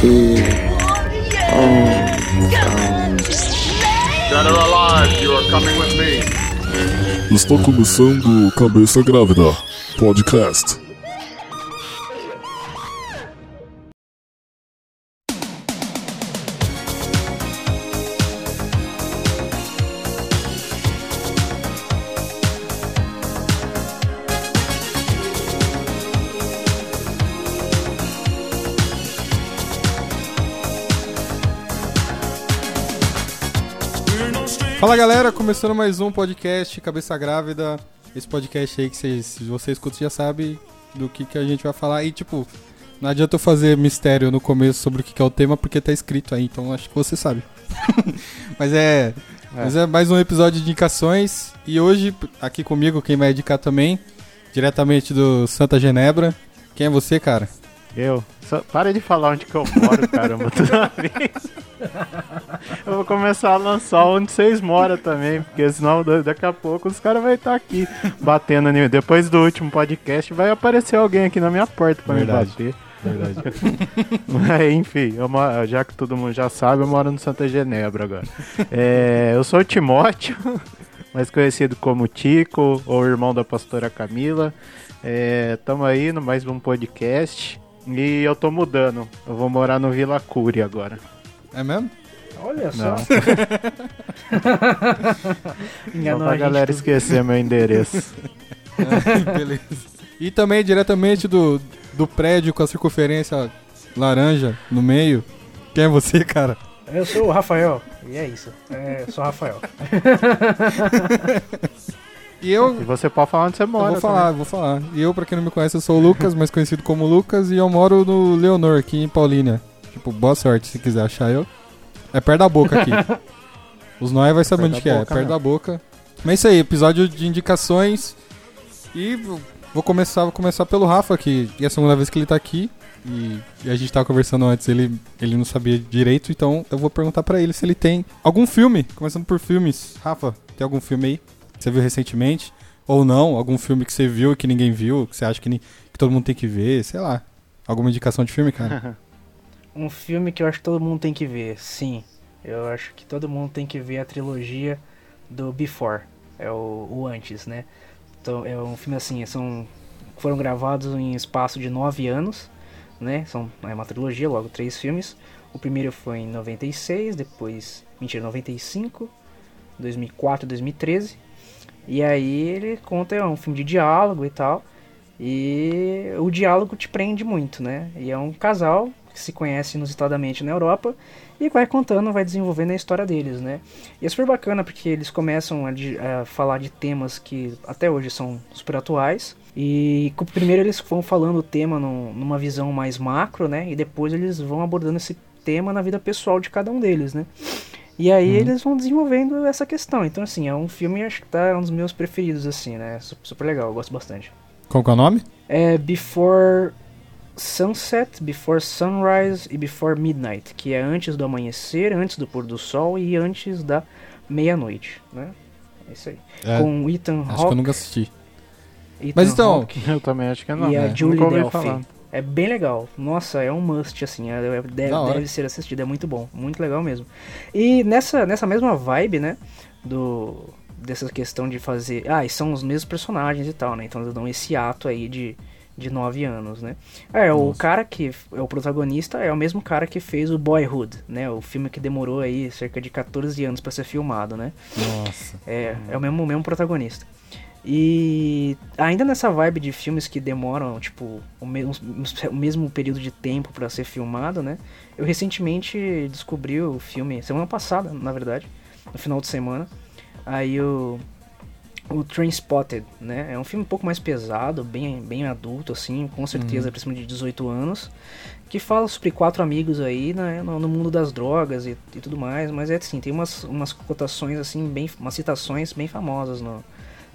two, Dead or alive, you are coming with me. Está começando Cabeça Grávida Podcast. Fala galera, começando mais um podcast Cabeça Grávida. Esse podcast aí que vocês, se você escuta já sabe do que, que a gente vai falar. E tipo, não adianta eu fazer mistério no começo sobre o que, que é o tema porque tá escrito aí, então acho que você sabe. mas é, Mas é mais um episódio de indicações. E hoje, aqui comigo, quem vai indicar também, diretamente do Santa Genebra. Quem é você, cara? Eu? Só, para de falar onde que eu moro, caramba, toda vez. Eu vou começar a lançar onde vocês moram também, porque senão da- daqui a pouco os caras vão estar aqui batendo em. Depois do último podcast vai aparecer alguém aqui na minha porta pra Verdade. me bater. Mas, enfim, moro- já que todo mundo já sabe, eu moro no Santa Genebra agora. É, eu sou o Timóteo, mais conhecido como Tico, ou irmão da pastora Camila. Estamos aí no mais um podcast. E eu tô mudando. Eu vou morar no Vila Cury agora. É mesmo? Olha só. Não, só Enganou pra a galera esquecer meu endereço. Beleza. E também diretamente do, do prédio com a circunferência laranja no meio. Quem é você, cara? Eu sou o Rafael. E é isso. É, sou o Rafael. E eu, E você pode falar onde você eu mora. vou falar, vou falar. E eu, pra quem não me conhece, eu sou o Lucas, mais conhecido como Lucas, e eu moro no Leonor, aqui em Paulínia. Tipo, boa sorte se quiser achar eu. É perto da boca aqui. Os nóis vai saber Perto onde que é, é boca perto mesmo. da boca. Mas é isso aí, episódio de indicações. E vou- começar, vou começar pelo Rafa, que é a segunda vez que ele tá aqui. E, e a gente tava conversando antes, ele, ele não sabia direito, então eu vou perguntar pra ele se ele tem algum filme, começando por filmes. Rafa, tem algum filme aí você viu recentemente? Ou não, algum filme que você viu e que ninguém viu, que você acha que, ni- que todo mundo tem que ver, sei lá. Alguma indicação de filme, cara? Um filme que eu acho que todo mundo tem que ver, sim. Eu acho que todo mundo tem que ver a trilogia do Before. É o, o antes, né? Então, é um filme assim, são foram gravados em espaço de nove anos, né? São é uma trilogia, logo três filmes. O primeiro foi em 96, depois, mentira, 95, 2004, 2013. E aí ele conta é um filme de diálogo e tal. E o diálogo te prende muito, né? E é um casal que se conhece inusitadamente na Europa e vai contando, vai desenvolvendo a história deles, né? E é super bacana porque eles começam a, a falar de temas que até hoje são super atuais. E primeiro eles vão falando o tema num- numa visão mais macro, né? E depois eles vão abordando esse tema na vida pessoal de cada um deles, né? E aí eles vão desenvolvendo essa questão. Então, assim, é um filme, acho que tá é um dos meus preferidos, assim, né? Su- Super legal, eu gosto bastante. Qual que é o nome? É Before Sunset, Before Sunrise e Before Midnight, que é antes do amanhecer, antes do pôr do sol e antes da meia-noite, né? É isso aí. É, Com Ethan acho que eu Hawke. nunca assisti. Ethan Mas então, Hawke Eu também acho que não. e a né? Julie Nunca ouvi Delphi. É bem legal. Nossa, é um must, assim. é- é- deve, deve ser assistido. É muito bom. Muito legal mesmo. E nessa, nessa mesma vibe, né? Do, dessa questão de fazer. Ah, e são os mesmos personagens e tal, né? Então eles dão esse ato aí de, de nove anos, né? É, o Nossa. cara que é o protagonista é o mesmo cara que fez o Boyhood, né? O filme que demorou aí cerca de 14 anos pra ser filmado, né? Nossa. É, é o mesmo, o mesmo protagonista. E ainda nessa vibe de filmes que demoram, tipo, o, me- uns- uns- o mesmo período de tempo pra ser filmado, né? Eu recentemente descobri o filme, semana passada, na verdade, no final de semana. Aí o, o Trainspotted, né? É um filme um pouco mais pesado, bem, bem adulto, assim, com certeza, pra cima de 18 anos. Que fala sobre quatro amigos aí, né, no, no mundo das drogas e, e tudo mais. Mas é assim, tem umas, umas cotações, assim, bem, umas citações bem famosas no,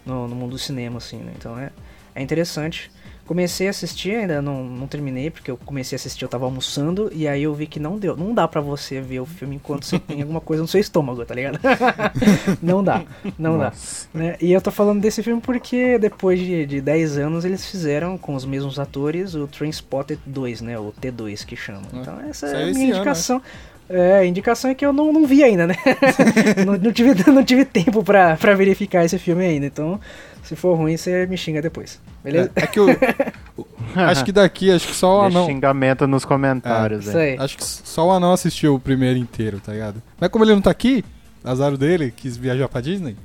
no, no mundo do cinema, assim, né? Então é, é interessante. Comecei a assistir, ainda não, não terminei, porque eu comecei a assistir, eu tava almoçando, e aí eu vi que não deu. Não dá pra você ver o filme enquanto você tem alguma coisa no seu estômago, tá ligado? não dá, não Nossa. dá. Né? E eu tô falando desse filme porque depois de, de 10 anos eles fizeram, com os mesmos atores, o Trainspotted 2, né? O T2 que chama. Ah, Então essa é a minha ano, indicação. É, a indicação é que eu não, não vi ainda, né? não, não tive, não tive tempo pra verificar esse filme ainda. Então, se for ruim, você me xinga depois. Beleza? É, é que o, o- Acho que daqui, acho que só o anão. xingamento nos comentários. Isso aí. Acho que só o anão assistiu o primeiro inteiro, tá ligado? Mas como ele não tá aqui, azar dele, quis viajar pra Disney,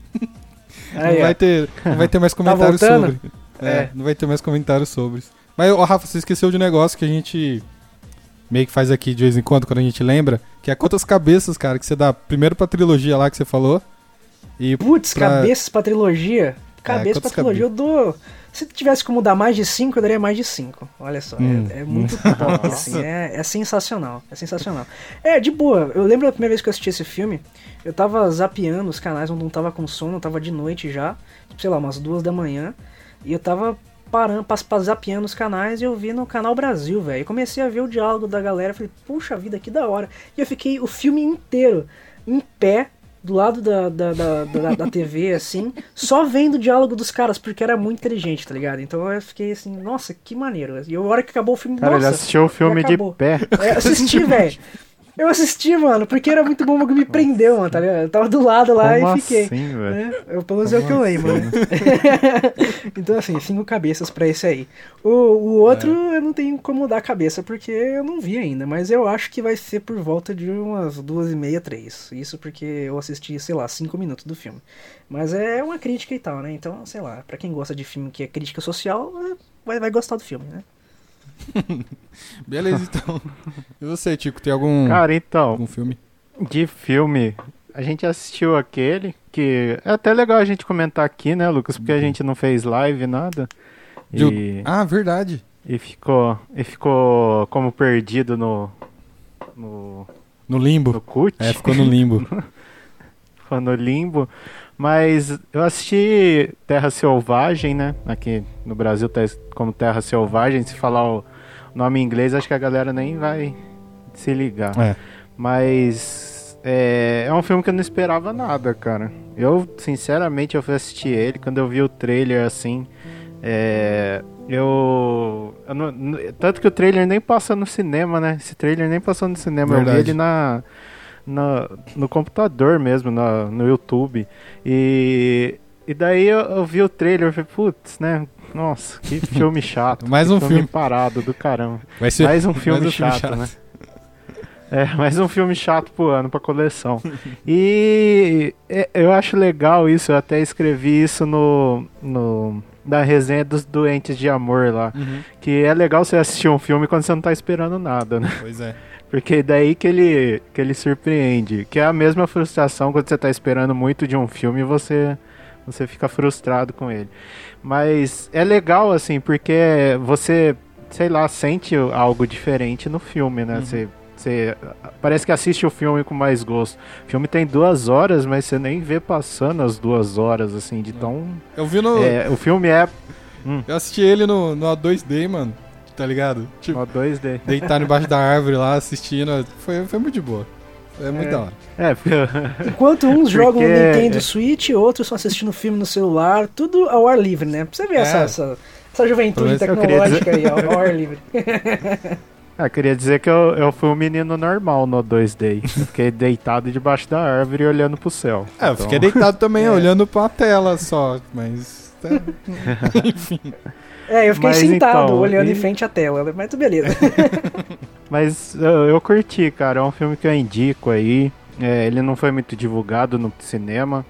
Aí, não, vai ter, não vai ter mais comentários voltando? sobre. É, É. não vai ter mais comentários sobre. isso. Mas, ô, Rafa, você esqueceu de um negócio que a gente meio que faz aqui de vez em quando, quando a gente lembra, que é quantas cabeças, cara, que você dá primeiro pra trilogia lá que você falou. E Putz, pra- cabeças pra trilogia. Cabeça quantas pra trilogia, eu dou. Se tivesse como dar mais de 5, eu daria mais de 5. Olha só, Hum. é, é muito top, assim. É, é sensacional. É sensacional. É, de boa. Eu lembro da primeira vez que eu assisti esse filme, eu tava zapeando os canais, eu não tava com sono, eu tava de noite já, sei lá, umas duas da manhã, e eu tava parando, zapeando os canais e eu vi no canal Brasil, velho. E comecei a ver o diálogo da galera, falei, puxa vida, que da hora. E eu fiquei o filme inteiro em pé, do lado da, da, da, da, da TV, assim, só vendo o diálogo dos caras, porque era muito inteligente, tá ligado? Então eu fiquei assim, nossa, que maneiro. E a hora que acabou o filme, Cara, ele nossa, assistiu o filme de pé. é, assisti, velho. Eu assisti, mano, porque era muito bom, o me prendeu, mano, tá ligado? Eu tava do lado lá Como e fiquei. assim, né? Eu, pelo menos é o que eu lembro, né? então, assim, cinco cabeças pra esse aí. O, o outro eu não tenho como dar cabeça, porque eu não vi ainda, mas eu acho que vai ser por volta de umas duas e meia, três. Isso porque eu assisti, sei lá, cinco minutos do filme. Mas é uma crítica e tal, né? Então, sei lá, pra quem gosta de filme que é crítica social, é, vai, vai gostar do filme, né? Beleza, então. E você, Tico, tem algum, Cara, então, algum filme? de filme, a gente assistiu aquele que é até legal a gente comentar aqui, né, Lucas? Porque a gente não fez live, nada. E, Ah, verdade. e ficou e ficou como perdido no no, No limbo. no CUT, É, ficou no limbo. ficou no limbo. Mas eu assisti Terra Selvagem, né? Aqui no Brasil tá como Terra Selvagem. Se falar o nome em inglês, acho que a galera nem vai se ligar. É. Mas é, é um filme que eu não esperava nada, cara. Eu, sinceramente, eu fui assistir ele quando eu vi o trailer assim. é, eu. eu não- tanto que o trailer nem passa no cinema, né? Esse trailer nem passou no cinema. Eu Verdade. vi ele na, na- no computador mesmo, na- no YouTube. E. E daí eu, eu vi o trailer e falei, putz, né? Nossa, que filme chato. Mais um filme. parado do caramba. Vai ser Mais um filme, mais um filme chato, chato. né? É, mais um filme chato pro ano, pra coleção. E é, eu acho legal isso, eu até escrevi isso no, no da resenha dos Doentes de Amor lá. Uhum. Que é legal você assistir um filme quando você não tá esperando nada, né? Pois é. Porque daí que ele, que ele surpreende. Que é a mesma frustração quando você tá esperando muito de um filme e você, você fica frustrado com ele. Mas é legal, assim, porque você, sei lá, sente algo diferente no filme, né? Você, você parece que assiste o filme com mais gosto. O filme tem duas horas, mas você nem vê passando as duas horas, assim, de tão. Eu vi no. É, o filme é Eu assisti ele no, no A2D, mano. Tá ligado? Tipo, ó, 2D. deitar embaixo da árvore lá assistindo. Foi, foi muito de boa. É muito É. da hora. É, porque. Enquanto uns jogam no Porque- Nintendo Switch, outros estão assistindo filme no celular, tudo ao ar livre, né? Pra você ver essa, É. essa, essa juventude eu queria tecnológica aí, ao, ao ar livre. Ah, queria dizer que eu, eu fui um menino normal no 2D. Eu fiquei deitado debaixo da árvore e olhando pro céu. É, eu Então, fiquei deitado também, É. olhando pra tela só. Mas. é, É, eu fiquei Mas sentado, então, olhando e- em frente à tela, mas tudo beleza. Mas eu, eu curti, cara. É um filme que eu indico aí. É, ele não foi muito divulgado no cinema.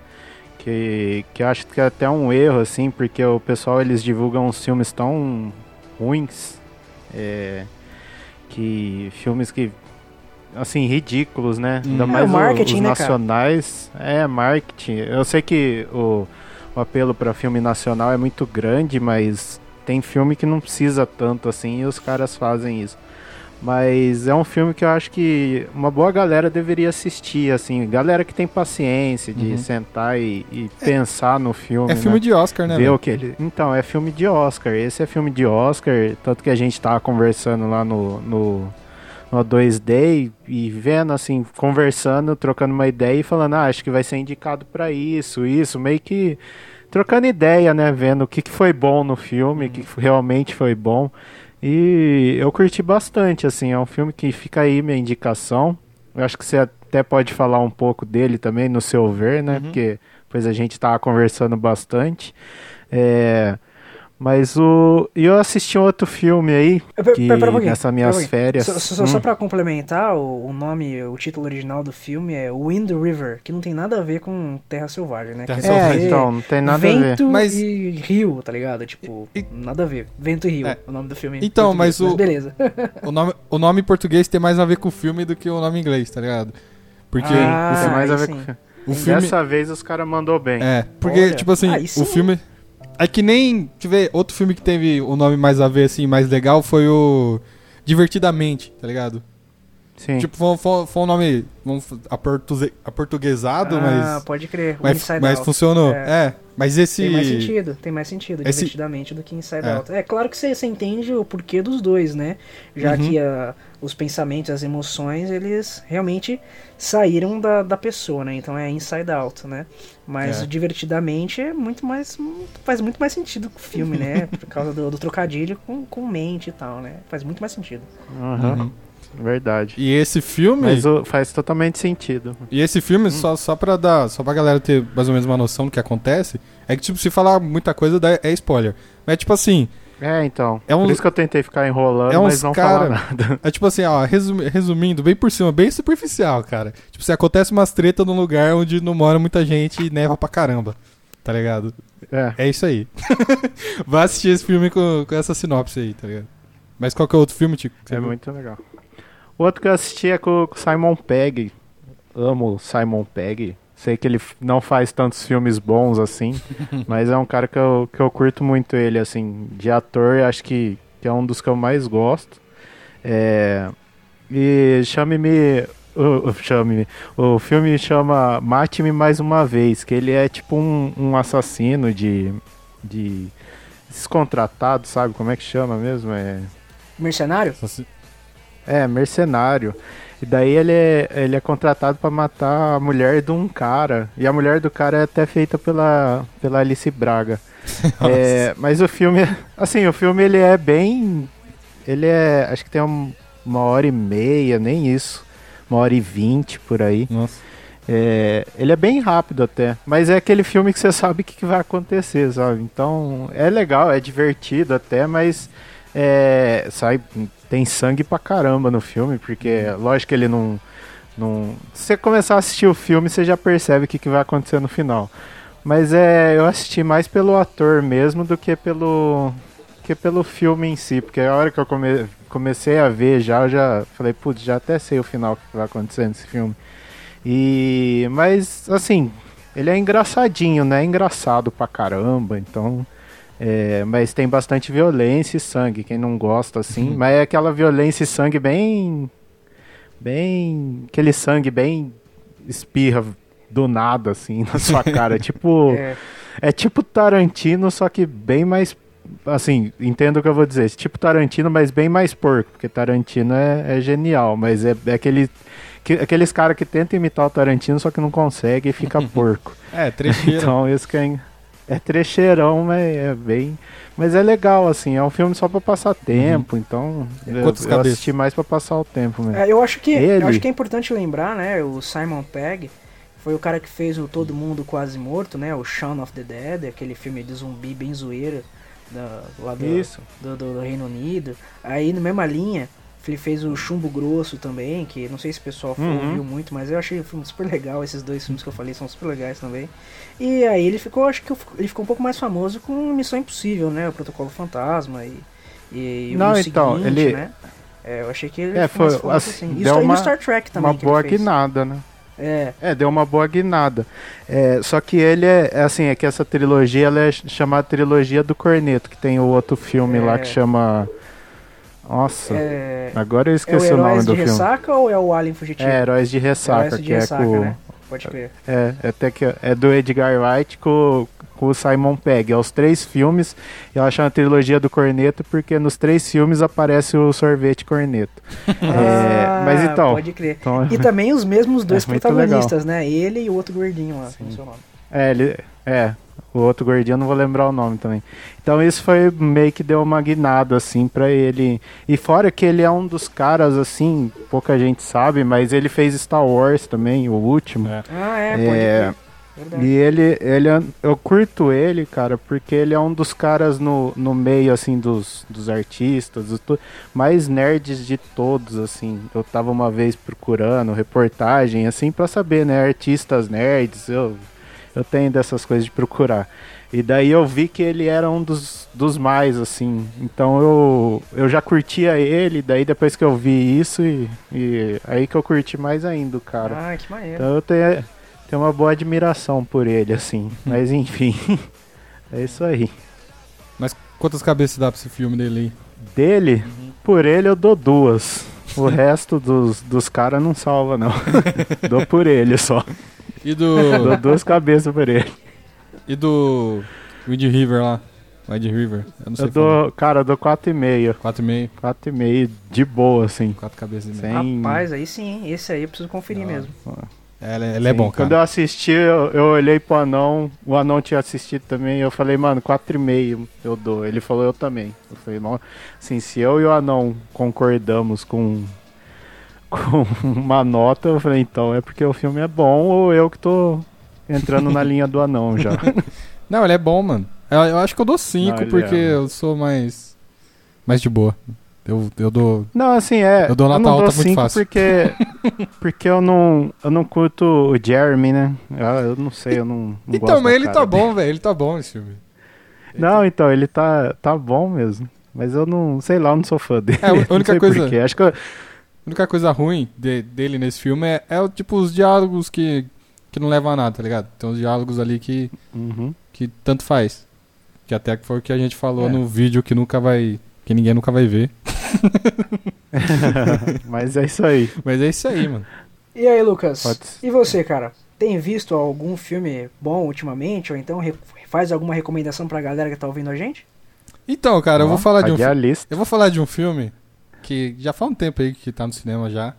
Que, que eu acho que é até um erro, assim, porque o pessoal eles divulgam uns filmes tão ruins. é, que filmes que. Assim, ridículos, né? Ainda Hum. mais É, o marketing, os né, cara? nacionais. É, marketing. Eu sei que o, o apelo para filme nacional é muito grande, mas tem filme que não precisa tanto assim e os caras fazem isso. Mas é um filme que eu acho que uma boa galera deveria assistir, assim. Galera que tem paciência de Uhum. sentar e, e pensar no filme. É filme né? de Oscar, né? Ver velho? o que ele... Então, é filme de Oscar. Esse é filme de Oscar. Tanto que a gente tava conversando lá no, no, no 2D e, vendo, assim, conversando, trocando uma ideia e falando, ah, acho que vai ser indicado pra isso, isso. Meio que trocando ideia, né? Vendo o que, que foi bom no filme, o que que realmente foi bom. E eu curti bastante, assim. É um filme que fica aí minha indicação. Eu acho que você até pode falar um pouco dele também, no seu ver, né? Porque depois a gente tava conversando bastante. É, mas o. E eu assisti um outro filme aí, Pera- que pera- pera um pouquinho, nessas um minhas férias. Só, só- Hum. só pra complementar, o, o nome, o título original do filme é Wind River, que não tem nada a ver com Terra Selvagem, né? Terra Selvagem. É, dizer, então, não tem nada a ver. Vento Mas- e Rio, tá ligado? Tipo, E- nada a ver. Vento e Rio, É. o nome do filme. Então, mas o- beleza. O nome, o nome em português tem mais a ver com o filme do que o nome em inglês, tá ligado? Porque Ah, Tem mais a ver aí com o sim. filme. Dessa vez os caras mandou bem. É, porque, Olha, tipo assim, aí o sim. filme. É que nem. Deixa eu ver, outro filme que teve o nome mais a ver, assim, mais legal foi o. Divertidamente, tá ligado? Sim. Tipo, foi, foi, foi um nome vamos, aportuze- aportuguesado, ah, mas. pode crer. Mas, Inside mas Out. funcionou. É. É. mas esse. Tem mais sentido, tem mais sentido, Esse- divertidamente, do que Inside É. Out. É claro que você, você entende o porquê dos dois, né? Já Uhum. que a- os pensamentos, as emoções, eles realmente saíram da, da pessoa, né? Então é Inside Out, né? Mas É. divertidamente é muito mais. faz muito mais sentido com o filme, né? Por causa do, do trocadilho com, com mente e tal, né? Faz muito mais sentido. Aham, Uhum. Verdade. E esse filme. Mas o- faz totalmente sentido. E esse filme, Hum. só, só pra dar. Só pra galera ter mais ou menos uma noção do que acontece, é que, tipo, se falar muita coisa é spoiler. Mas tipo assim, É, então. É um- Por isso que eu tentei ficar enrolando, é mas não cara- falar nada. É tipo assim, ó, resumi- resumindo, bem por cima, bem superficial, cara. Tipo, se acontece umas treta num lugar onde não mora muita gente e neva pra caramba. Tá ligado? É. É isso aí. Vai assistir esse filme com, com essa sinopse aí, tá ligado? Mas qual que é o outro filme, Tico? É viu? muito legal. O outro que eu assisti é com o Simon Pegg. Amo Simon Pegg. Sei que ele não faz tantos filmes bons assim, mas é um cara que eu, que eu curto muito ele, assim, de ator, acho que, que é um dos que eu mais gosto. É, e chame-me. o- o- Chame-me. O filme chama Mate-me Mais Uma Vez, que ele é tipo um, um assassino de. de. descontratado, sabe? Como é que chama mesmo? É. Mercenário? É, mercenário. E daí ele é, ele é contratado pra matar a mulher de um cara. E a mulher do cara é até feita pela, pela Alice Braga. É, mas o filme, assim, o filme ele é bem. Ele é. Acho que tem um- uma hora e meia, nem isso. Uma hora e vinte por aí. Nossa. É, ele é bem rápido até, mas é aquele filme que você sabe o que, que vai acontecer, sabe? Então é legal, é divertido até, mas é, sai, tem sangue pra caramba no filme, porque lógico que ele não, não. Se você começar a assistir o filme, você já percebe o que, que vai acontecer no final. Mas é, eu assisti mais pelo ator mesmo do que pelo que pelo filme em si, porque a hora que eu come- comecei a ver já, eu já falei, putz, já até sei o final que vai acontecer nesse filme. E mas assim, ele é engraçadinho, né? Engraçado pra caramba, então é, mas tem bastante violência e sangue, quem não gosta assim, mas é aquela violência e sangue bem bem aquele sangue bem espirra do nada assim na sua cara, tipo É, é tipo Tarantino, só que bem mais. Assim, entendo o que eu vou dizer. Tipo Tarantino, mas bem mais porco. Porque Tarantino é, é genial, mas é, é aquele, que- aqueles caras que tentam imitar o Tarantino, só que não consegue e fica porco. É, trecheira. Então, esse que é, é trecheirão, mas é bem. Mas é legal, assim. É um filme só pra passar tempo, então. Eu, Quantas eu cabeças? assisti mais pra passar o tempo mesmo. É, eu acho que Ele- eu acho que é importante lembrar, né? O Simon Pegg foi o cara que fez o Todo Mundo Quase Morto, né? O Shaun of the Dead, aquele filme de zumbi bem zoeiro da, lá do, Isso. do, do- do Reino Unido. Aí, na mesma linha, ele fez o Chumbo Grosso também, que não sei se o pessoal Uhum. ouviu muito, mas eu achei o filme super legal. Esses dois filmes que eu falei são super legais também. E aí ele ficou, acho que ele ficou um pouco mais famoso com Missão Impossível, né? O Protocolo Fantasma e, e, Não, o então, seguinte, ele- né? É, eu achei que ele É, foi, famoso assim, assim. Deu o- e uma- Star Trek também. Uma boa guinada, né? É, É, deu uma boa guinada. É, só que ele é, é assim, é que essa trilogia ela é ch- chamada trilogia do Corneto, que tem o outro filme lá É. que chama. Nossa, É, agora eu é o esqueci o, nome Heróis do de filme. Ressaca ou é o Alien Fugitivo? É, Heróis de Ressaca, Heróis de que Ressaca, é com. né? Pode crer. É, é até que é do Edgar Wright com, com o Simon Pegg. É os três filmes. Eu acho uma trilogia do Corneto porque nos três filmes aparece o sorvete Corneto. É, mas então. Ah, Pode crer. então E também os mesmos dois É protagonistas, né? Ele e o outro gordinho lá, é nome. é, ele, é, o outro gordinho eu não vou lembrar o nome também. Então isso foi meio que deu uma guinada assim pra ele. E fora que ele é um dos caras assim, pouca gente sabe, mas ele fez Star Wars também, o último. É. Ah, é, pode É. Verdade. E ele, ele, é- eu curto ele, cara, porque ele é um dos caras no, no meio, assim, dos, dos artistas, dos mais nerds de todos, assim. Eu tava uma vez procurando reportagem, assim, pra saber, né, artistas nerds, eu, eu tenho dessas coisas de procurar. E daí eu vi que ele era um dos, dos mais, assim. Então eu, eu já curtia ele, daí depois que eu vi isso, e, e aí que eu curti mais ainda, o cara. Ah, que maneiro. Então eu tenho, tenho uma boa admiração por ele, assim. Mas enfim, é isso aí. Mas quantas cabeças dá pra esse filme dele aí? Dele, por ele eu dou duas. O resto dos, dos caras não salva, não. dou por ele só. E Dou do. duas cabeças por ele. e do. Wind River lá. Wind River. Eu não sei Eu dou, cara, eu dou 4,5. 4,5. 4,5 de boa, assim. 4 cabeças e meia. Sem... Rapaz, aí sim, esse aí eu preciso conferir hora. mesmo. É, ele, ele é Sim, bom, Quando cara. eu assisti, eu, eu olhei pro anão, o anão tinha assistido também, eu falei, mano, 4,5 eu dou. Ele falou, eu também. Eu falei, não, assim, se eu e o anão concordamos com, com uma nota, eu falei, então é porque o filme é bom ou eu que tô entrando na linha do anão já. Não, ele é bom, mano. Eu, eu acho que eu dou 5 Não, ele porque é, eu sou mais. Mais de boa. Eu, eu dou. Não, assim, é. Eu dou nota não alta dou muito cinco fácil. Porque, porque eu não, eu não curto o Jeremy, né? Eu, eu não sei, eu não, não então, mas ele tá dele. bom, velho. Ele tá bom esse filme. Não, então, ele tá, tá bom mesmo. Mas eu não, sei lá, eu não sou fã dele. É, a única Não coisa- porquê. Acho que eu, A única coisa ruim de- dele nesse filme é, é tipo os diálogos que, que não levam a nada, tá ligado? Tem uns diálogos ali que, Uhum. que tanto faz. Que até foi o que a gente falou É. no vídeo que nunca vai. Que ninguém nunca vai ver. Mas é isso aí. Mas é isso aí, mano. E aí, Lucas? Pode. E você, cara? Tem visto algum filme bom ultimamente? Ou então faz alguma recomendação pra galera que tá ouvindo a gente? Então, cara, eu vou falar de um paguei a fi- lista. Eu vou falar de um filme que já faz um tempo aí que tá no cinema já.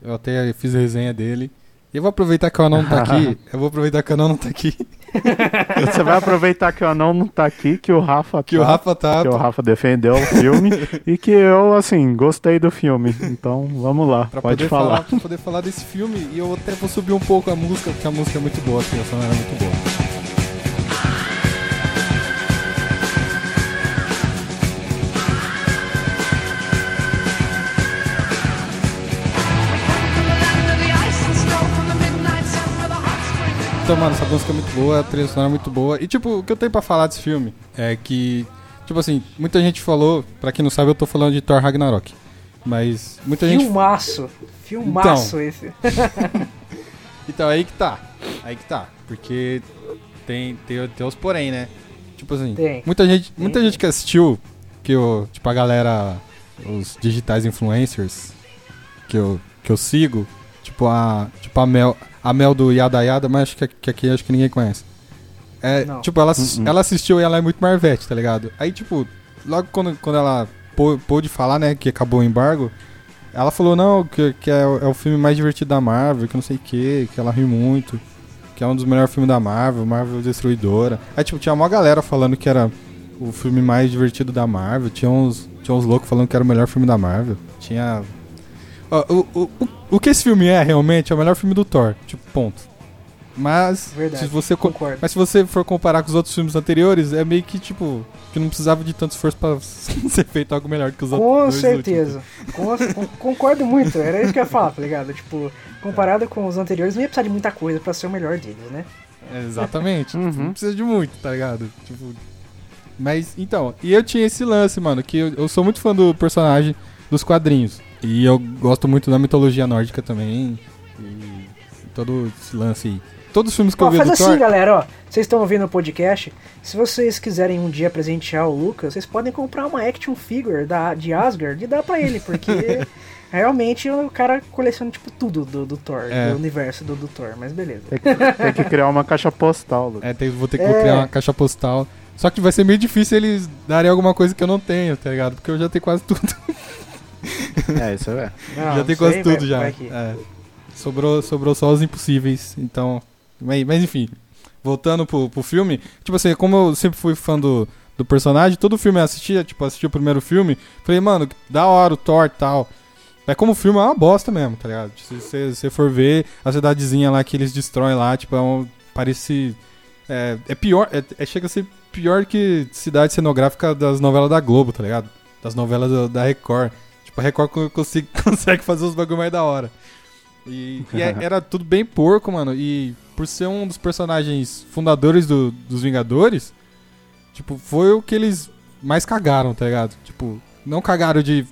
Eu até fiz resenha dele. E eu vou aproveitar que o Anão não tá aqui. Eu vou aproveitar que o Anão não tá aqui. Você vai aproveitar que o anão não tá aqui, que o Rafa Que tá, o Rafa tá. que o Rafa defendeu o filme e que eu, assim, gostei do filme. Então, vamos lá, Pra pode poder falar. falar. Pra poder falar desse filme. E eu até vou subir um pouco a música, porque a música é muito boa, a trilha sonora é muito boa. Então, mano, essa música é muito boa, a trilha sonora é muito boa. E, tipo, o que eu tenho pra falar desse filme é que, tipo assim, muita gente falou, pra quem não sabe, eu tô falando de Thor Ragnarok. Mas muita gente. Filmaço! Filmaço esse. Então, aí que tá. Aí que tá. Porque tem, tem, tem os porém, né? Tipo assim, Tem. muita gente, muita tem. gente que assistiu, que eu, tipo, a galera, os digitais influencers que eu, que eu sigo, tipo a, tipo a Mel, a Mel do Yada Yada, mas acho que, que aqui acho que ninguém conhece. É, Não. tipo, ela, assis- Uh-uh. ela assistiu e ela é muito Marvete, tá ligado? Aí, tipo, logo quando, quando ela pô- pôde falar, né, que acabou o embargo, ela falou, não, que, que é, o- é o filme mais divertido da Marvel, que não sei o que, que ela riu muito, que é um dos melhores filmes da Marvel, Marvel Destruidora. Aí, tipo, tinha uma galera falando que era o filme mais divertido da Marvel, tinha uns, tinha uns loucos falando que era o melhor filme da Marvel, tinha... O, o, o, que esse filme é, realmente, é o melhor filme do Thor, tipo, ponto. Mas, Verdade. se você... co- Concordo. Mas se você for comparar com os outros filmes anteriores, é meio que, tipo, que não precisava de tanto esforço pra ser feito algo melhor que os outros Com dois certeza. Com- com- concordo muito. Era isso que eu ia falar, tá ligado? Tipo, comparado com os anteriores, não ia precisar de muita coisa pra ser o melhor deles, né? Exatamente. Uhum. Não precisa de muito, tá ligado? Tipo. Mas, então, e eu tinha esse lance, mano, que eu, eu sou muito fã do personagem dos quadrinhos. E eu gosto muito da mitologia nórdica também. E todo esse lance aí. todos os filmes que Ó, eu vi faz do assim, Thor. galera, ó. Vocês estão ouvindo o podcast. Se vocês quiserem um dia presentear o Lucas, vocês podem comprar uma action figure da, de Asgard e dar pra ele, porque realmente o cara coleciona tipo tudo do, do Thor, É. do universo do, do Thor, mas beleza. Tem que, tem que criar uma caixa postal, Lucas. É, tem- vou ter que É. criar uma caixa postal. Só que vai ser meio difícil eles darem alguma coisa que eu não tenho, tá ligado? Porque eu já tenho quase tudo. É, isso é. Não, já não tenho quase sei, tudo vai- já. vai que- É. Sobrou, sobrou só os impossíveis. Então. Mas, mas enfim, voltando pro, pro filme, tipo assim, como eu sempre fui fã do, do personagem, todo filme eu assistia, tipo, assisti o primeiro filme, falei, mano, da hora o Thor e tal. Mas como filme é uma bosta mesmo, tá ligado? Se você for ver a cidadezinha lá que eles destroem lá, tipo, é um. Parece. É, é pior. É, é- chega a ser pior que cidade cenográfica das novelas da Globo, tá ligado? Das novelas da, da Record. Tipo, a Record co- consigo- consegue fazer os bagulho mais da hora. E, e é- era tudo bem porco, mano. E por ser um dos personagens fundadores do- dos Vingadores, tipo, foi o que eles mais cagaram, tá ligado? Tipo, não cagaram de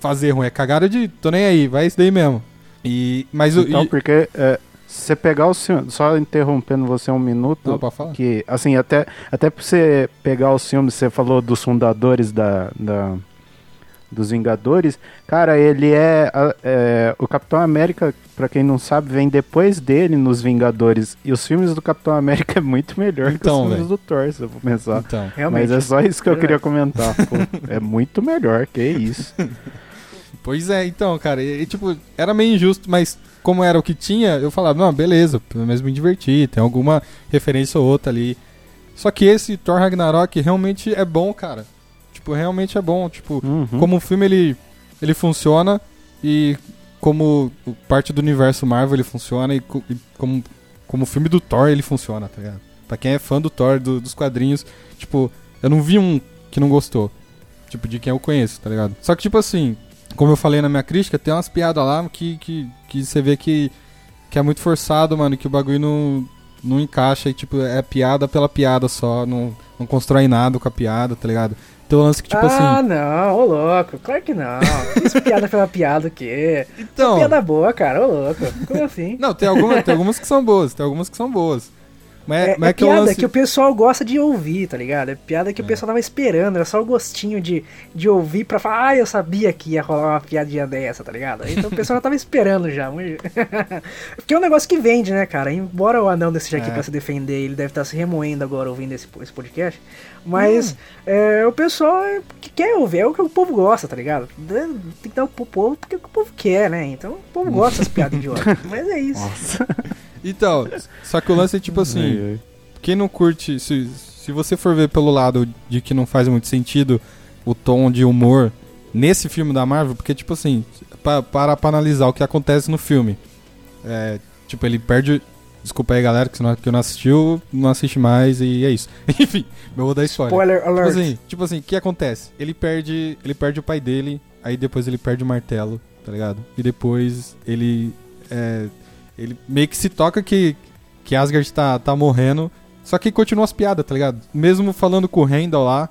fazer ruim, é cagaram de tô nem aí, vai isso daí mesmo. E, mas o. Então, e- porque é, se você pegar o filme, só interrompendo você um minuto, Não, falar? que, assim, até, até pra você pegar os filmes, você falou dos fundadores da, da- dos Vingadores, cara, ele é, é, o Capitão América, pra quem não sabe, vem depois dele nos Vingadores, e os filmes do Capitão América é muito melhor que Então, os filmes velho. do Thor, se eu for pensar. Então. Realmente. Mas é só isso que eu Verdade. queria comentar. pô. é muito melhor, que isso. Pois é, então, cara, e, e, tipo, era meio injusto, mas como era o que tinha, eu falava, não, beleza, pelo menos me diverti, tem alguma referência ou outra ali. Só que esse Thor Ragnarok realmente é bom, cara. Tipo, realmente é bom, tipo, Uhum. como o filme ele, ele funciona e como parte do universo Marvel ele funciona e, co- e como, como o filme do Thor ele funciona, tá ligado? Pra quem é fã do Thor, do- dos quadrinhos, tipo, eu não vi um que não gostou. Tipo, de quem eu conheço, tá ligado? Só que, tipo assim, como eu falei na minha crítica, tem umas piadas lá que, que, que você vê que, que é muito forçado, mano, que o bagulho não, não encaixa e, tipo, é piada pela piada só, não, não constrói nada com a piada, tá ligado? Tem um lance que, tipo ah, assim. não, ô louco, claro que não. Isso piada pela piada o quê? Então. Piada boa, cara, ô louco. Como assim? Não, tem algumas, tem algumas que são boas, tem algumas que são boas. Mas, É, mas é que o piada lance- que o pessoal gosta de ouvir, tá ligado? É piada que o pessoal tava esperando, era só o gostinho de, de ouvir pra falar, ah, eu sabia que ia rolar uma piadinha dessa, tá ligado? Então o pessoal já tava esperando já. Porque é um negócio que vende, né, cara? Embora o anão esteja aqui É. pra se defender, ele deve estar se remoendo agora ouvindo esse, esse podcast. Mas Hum. é, o pessoal é- que quer ouvir, é o que o povo gosta, tá ligado? Tem que dar pro povo porque é o que o povo quer, né? Então o povo gosta dessas piadas idiotas. Mas é isso. Então, só que o lance é tipo assim, Ai, ai. quem não curte, se, se você for ver pelo lado de que não faz muito sentido o tom de humor nesse filme da Marvel, porque tipo assim, pa, para pra analisar o que acontece no filme, é, tipo, ele perde... Desculpa aí, galera, que, se não, que não assistiu, não assiste mais e é isso. Enfim, eu vou dar spoiler. Spoiler Tipo alert. assim, tipo assim, o que acontece? Ele perde, ele perde o pai dele, aí depois ele perde o martelo, tá ligado? E depois ele é, ele meio que se toca que que Asgard tá, tá morrendo, só que continua as piadas, tá ligado? Mesmo falando com o Randall lá,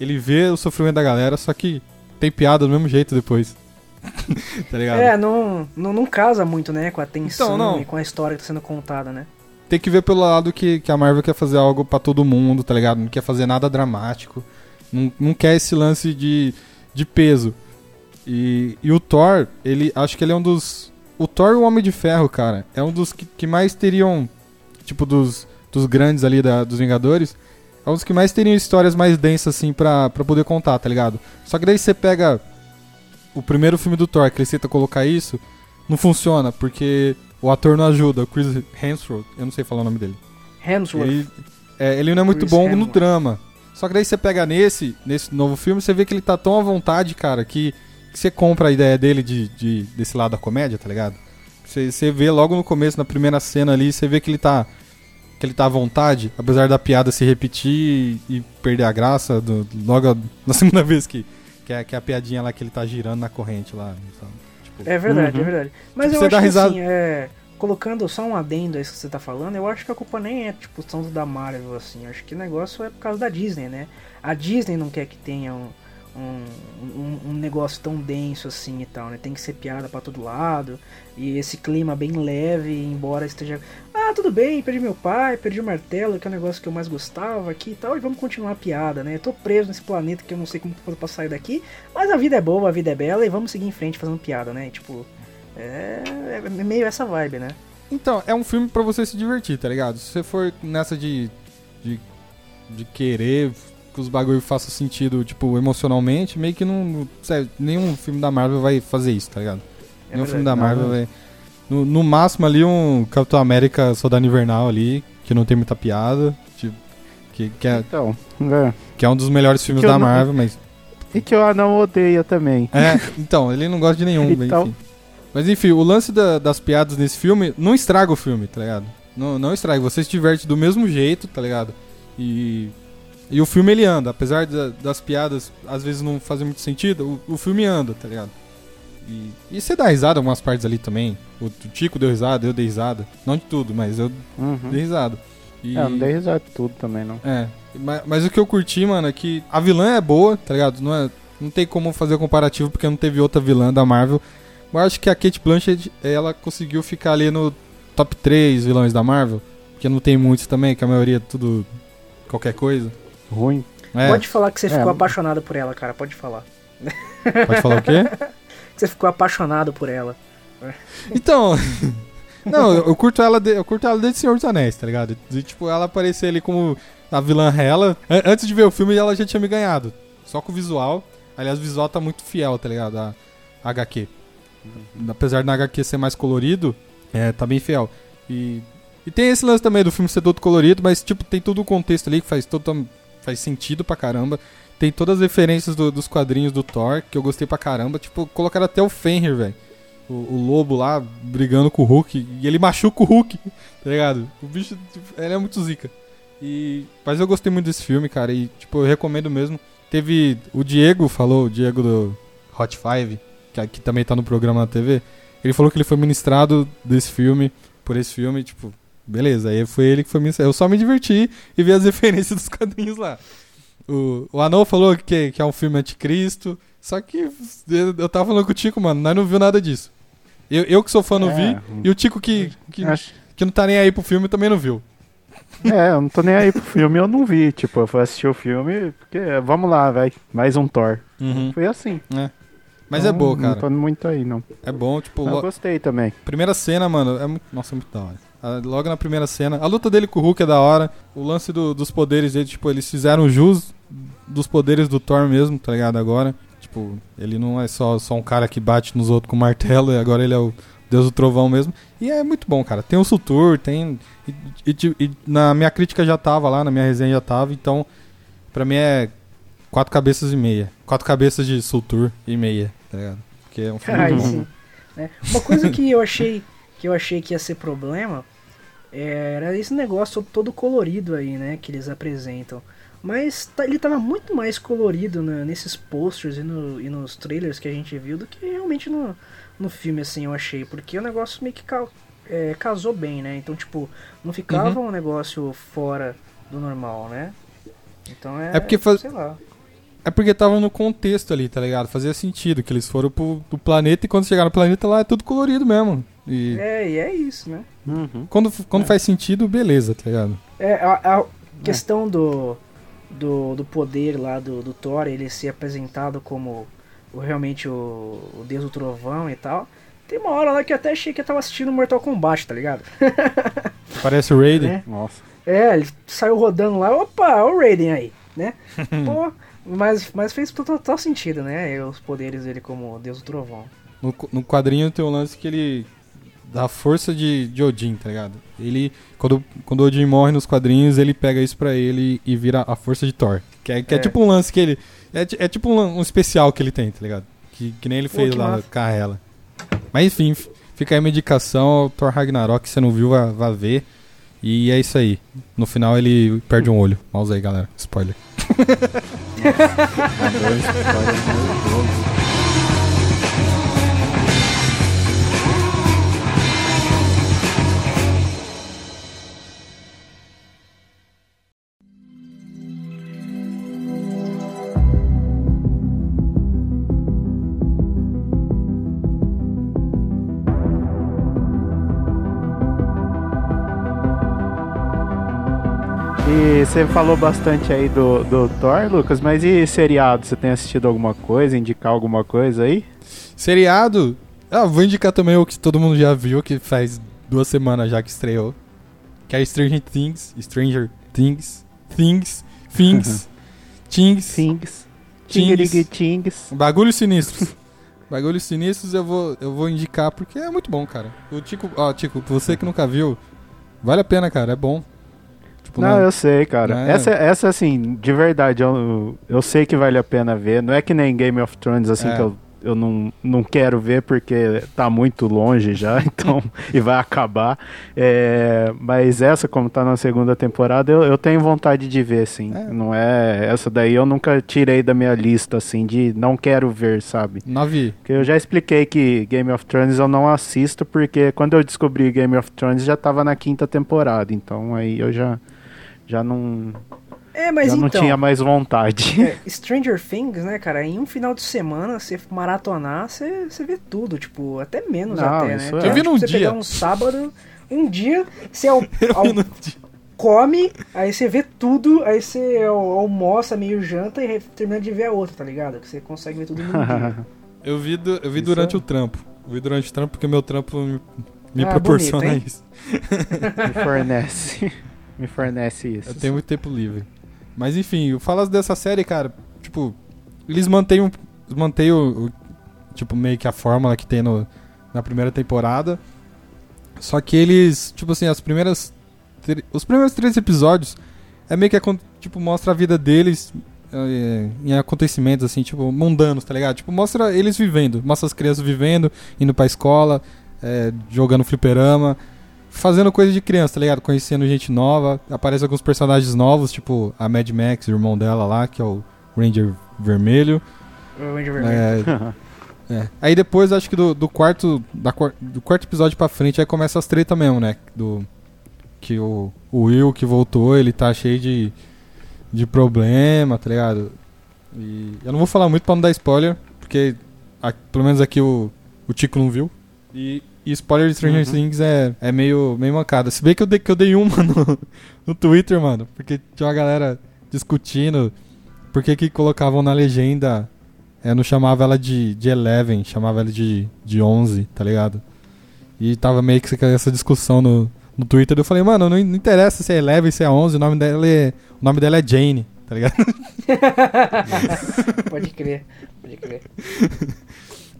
ele vê o sofrimento da galera, só que tem piada do mesmo jeito depois. tá ligado? É, não, não, não casa muito, né, com a tensão Então, e com a história que tá sendo contada, né? Tem que ver pelo lado que, que a Marvel quer fazer algo pra todo mundo, tá ligado? Não quer fazer nada dramático. Não, não quer esse lance de, de peso. E, e o Thor, ele acho que ele é um dos. O Thor e o Homem de Ferro, cara, é um dos que, que mais teriam. Tipo, dos, dos grandes ali da, dos Vingadores. É um dos que mais teriam histórias mais densas, assim, pra, pra poder contar, tá ligado? Só que daí você pega o primeiro filme do Thor, que ele tenta colocar isso, não funciona, porque o ator não ajuda. O Chris Hemsworth, eu não sei falar o nome dele. Hemsworth. Ele, é, ele não é muito Chris bom no Hemsworth. drama. Só que daí você pega nesse, nesse novo filme, você vê que ele tá tão à vontade, cara, que você compra a ideia dele de, de- desse lado da comédia, tá ligado? Você, você vê logo no começo, na primeira cena ali, você vê que ele tá. Que ele tá à vontade, apesar da piada se repetir e, perder a graça do- logo na segunda vez que, que, é, que é a piadinha lá que ele tá girando na corrente lá. sabe? Tipo, É verdade, Uhum. é verdade. Mas Tipo, eu você acho dá que risada- assim, é, colocando só um adendo a isso que você tá falando, eu acho que a culpa nem é, tipo, tanto da Marvel, assim. Eu acho que o negócio é por causa da Disney, né? A Disney não quer que tenha um, um, um- um negócio tão denso assim e tal, né? Tem que ser piada pra todo lado. E esse clima bem leve, embora esteja. Ah, tudo bem, perdi meu pai, perdi o martelo, que é o negócio que eu mais gostava aqui e tal, e vamos continuar a piada, né? Eu tô preso nesse planeta que eu não sei como fazer pra sair daqui, mas a vida é boa, a vida é bela, e vamos seguir em frente fazendo piada, né? E, tipo, é, é meio essa vibe, né? Então, é um filme pra você se divertir, tá ligado? Se você for nessa de, de, de querer que os bagulho façam sentido, tipo, emocionalmente, meio que não. não- sério, nenhum filme da Marvel vai fazer isso, tá ligado? É nenhum verdade. filme da Não, Marvel não. vai. No, no máximo ali um Capitão América Soldado Invernal ali, que não tem muita piada. Tipo, que, que, é, Então, é. que é um dos melhores filmes eu da não- Marvel, mas. E que o anão odeia também. É, então, ele não gosta de nenhum, Então- enfim. Mas enfim, o lance da- das piadas nesse filme não estraga o filme, tá ligado? Não, não estraga, você se diverte do mesmo jeito, tá ligado? E, e o filme ele anda, apesar da- das piadas às vezes não fazem muito sentido, o, o filme anda, tá ligado? E, e você dá risada em algumas partes ali também. O, o Tico deu risada, eu dei risada. Não de tudo, mas eu Uhum. dei risada. E- É, eu não dei risada de tudo também, não. é, mas, mas o que eu curti, mano, é que a vilã é boa, tá ligado? Não, é, não tem como fazer comparativo porque não teve outra vilã da Marvel. Mas eu acho que a Kate Blanchett, ela conseguiu ficar ali no top 3 vilões da Marvel. Porque não tem muitos também, que a maioria é tudo qualquer coisa. Ruim. É, Pode falar que você É. ficou apaixonado por ela, cara, pode falar. pode falar o quê? Que você ficou apaixonado por ela. Então. Não, eu, curto ela de- eu curto ela desde Senhor dos Anéis, tá ligado? De, tipo, ela aparecer ali como a vilã Hela. An- Antes de ver o filme, ela já tinha me ganhado. Só com o visual. Aliás, o visual tá muito fiel, tá ligado? A, a HQ. Apesar da HQ ser mais colorido, é, tá bem fiel. E, e tem esse lance também do filme ser todo colorido, mas, tipo, tem todo o contexto ali que faz, todo, faz sentido pra caramba. Tem todas as referências do- dos quadrinhos do Thor, que eu gostei pra caramba. Tipo, colocaram até o Fenrir, velho o, lobo lá brigando com o Hulk e ele machuca o Hulk, tá ligado? O bicho, tipo, ele é muito zica. E, mas eu gostei muito desse filme, cara, e tipo, eu recomendo mesmo. Teve o Diego falou, o Diego do Hot Five, que aqui também tá no programa na TV. Ele falou que ele foi ministrado desse filme, por esse filme, tipo, beleza, aí foi ele que foi ministrado. Eu só me diverti e vi as referências dos quadrinhos lá. O, o Anão falou que, que é um filme anticristo. Só que eu, tava falando com o Tico, mano, nós não viu nada disso. Eu, eu que sou fã não É. vi, e o Tico que, que, Acho- que não tá nem aí pro filme também não viu. É, eu não tô nem aí pro filme, eu não vi. Tipo, eu fui assistir o filme, porque vamos lá, vai. Mais um Thor. Foi assim. Mas é Então, Não cara. tô muito aí, não. É bom, tipo, Eu lo- gostei também. primeira cena, mano, é muito. Nossa, é muito da hora. Ah, Logo na primeira cena. A luta dele com o Hulk é da hora. O lance do- dos poderes dele, tipo, eles fizeram jus dos poderes do Thor mesmo, tá ligado? Agora. Tipo, ele não é só, só um cara que bate nos outros com martelo, e agora ele é o Deus do Trovão mesmo. E é muito bom, cara. Tem o Sutur, tem. E, e- e na minha crítica já tava lá, na minha resenha já tava, então. Pra mim é quatro cabeças e meia. Quatro cabeças de Sutur e meia, tá ligado? Porque é um filme Aí bom. sim. né? Uma coisa que eu achei que eu achei que ia ser problema era esse negócio todo colorido aí, né, que eles apresentam. Mas tá- ele tava muito mais colorido né, nesses posters e, no- e nos trailers que a gente viu do que realmente no, no filme, assim, eu achei. Porque o negócio meio que ca- é, casou bem, né? Então, tipo, não ficava um negócio fora do normal, né? Então é. É porque faz- Sei lá. É porque tava no contexto ali, tá ligado? Fazia sentido que eles foram pro, pro planeta e quando chegaram no planeta lá é tudo colorido mesmo. E É, e é isso, né? Uhum. quando, quando faz sentido, beleza, tá ligado? É, a, a questão do, do, do poder lá do, do Thor, ele ser apresentado como o- realmente o, o deus do trovão e tal. Tem uma hora lá que eu até achei que eu tava assistindo Mortal Kombat, tá ligado? Parece o Raiden. É. Nossa. É, ele saiu rodando lá, opa, o Raiden aí, né? Pô, mas, mas fez total, sentido, né? Os poderes dele como deus do trovão. No, no quadrinho tem um lance que ele dá a força de, de Odin, tá ligado? Ele, quando, quando Odin morre nos quadrinhos, ele pega isso pra ele e vira a força de Thor. Que é, que é É. tipo um lance que ele. É, é tipo um, um especial que ele tem, tá ligado? Que, que nem ele fez lá massa. com a Hela. Mas enfim, fica aí uma indicação ao Thor Ragnarok, se você não viu, vá, vá ver. E é isso aí. No final ele perde um olho. Pausa aí, galera. Spoiler. 哈哈哈哈哈哈 E você falou bastante aí do, do Thor, Lucas, mas e seriado? Você tem assistido alguma coisa, indicar alguma coisa aí? Seriado? Ah, vou indicar também o que todo mundo já viu, que faz duas semanas já que estreou. Que é Stranger Things. Stranger Things. Things. Things. Things. Things. Things. Tings. Bagulhos sinistros. Bagulhos sinistros eu vou, eu vou indicar porque é muito bom, cara. O Tico, ó, Tico, você que nunca viu, vale a pena, cara, é bom. Tipo, Não, eu sei, cara. É. Essa, essa, assim, de verdade, eu, eu sei que vale a pena ver. Não é que nem Game of Thrones, assim, É. que eu, eu não, não quero ver porque tá muito longe já, então, e vai acabar. É, mas essa, como tá na segunda temporada, eu, eu tenho vontade de ver, sim. É. Não é. Essa daí eu nunca tirei da minha lista, assim, de não quero ver, sabe? Nove. Porque eu já expliquei que Game of Thrones eu não assisto, porque quando eu descobri Game of Thrones já tava na quinta temporada, então aí eu já, já não, É, mas já não então, tinha mais vontade. é, Stranger Things, né, cara, em um final de semana, você maratonar, você, você vê tudo, tipo, até menos Não, até, né? é. Eu vi tipo, num você dia. pegar um sábado, um dia, você al- al- come, aí você vê tudo, aí você al- almoça, meio janta e termina de ver a outra, tá ligado? Que você consegue ver tudo num dia. Eu vi, du- eu vi Isso durante é- o trampo. Eu vi durante o trampo porque meu trampo me, me Ah, proporciona bonito, isso. Me fornece. Me fornece isso. Eu tenho muito tempo livre. Mas enfim, falo dessa série, cara, tipo, eles mantêm, um, mantêm o, o- tipo, meio que a fórmula que tem no, na primeira temporada. Só que eles, tipo assim, as primeiras. Os primeiros três episódios é meio que tipo, mostra a vida deles é, em acontecimentos, assim, tipo, mundanos, tá ligado? Tipo, mostra eles vivendo, mostra as crianças vivendo, indo pra escola, é, jogando fliperama, fazendo coisa de criança, tá ligado? Conhecendo gente nova, aparecem alguns personagens novos, tipo a Mad Max, o irmão dela lá, que é o Ranger Vermelho. O Ranger Vermelho. É, é. Aí depois, acho que do, do quarto da, do quarto episódio pra frente, aí começa as treta mesmo, né? Do, que o, o Will que voltou, ele tá cheio de, de problema, tá ligado? E eu não vou falar muito pra não dar spoiler, porque a- pelo menos aqui o, o Tico não viu. E, e spoiler de Stranger Uhum. Things é, é meio, meio mancada. Se bem que eu dei, que eu dei uma no, no Twitter, mano, porque tinha uma galera discutindo por que que colocavam na legenda é, não chamava ela de, de Eleven, chamava ela de, de 11, tá ligado? E tava meio que essa discussão no, no Twitter. Eu falei, mano, não, não interessa se é Eleven, se é 11, o nome dela é, o nome dela é Jane, tá ligado? Pode crer, pode crer.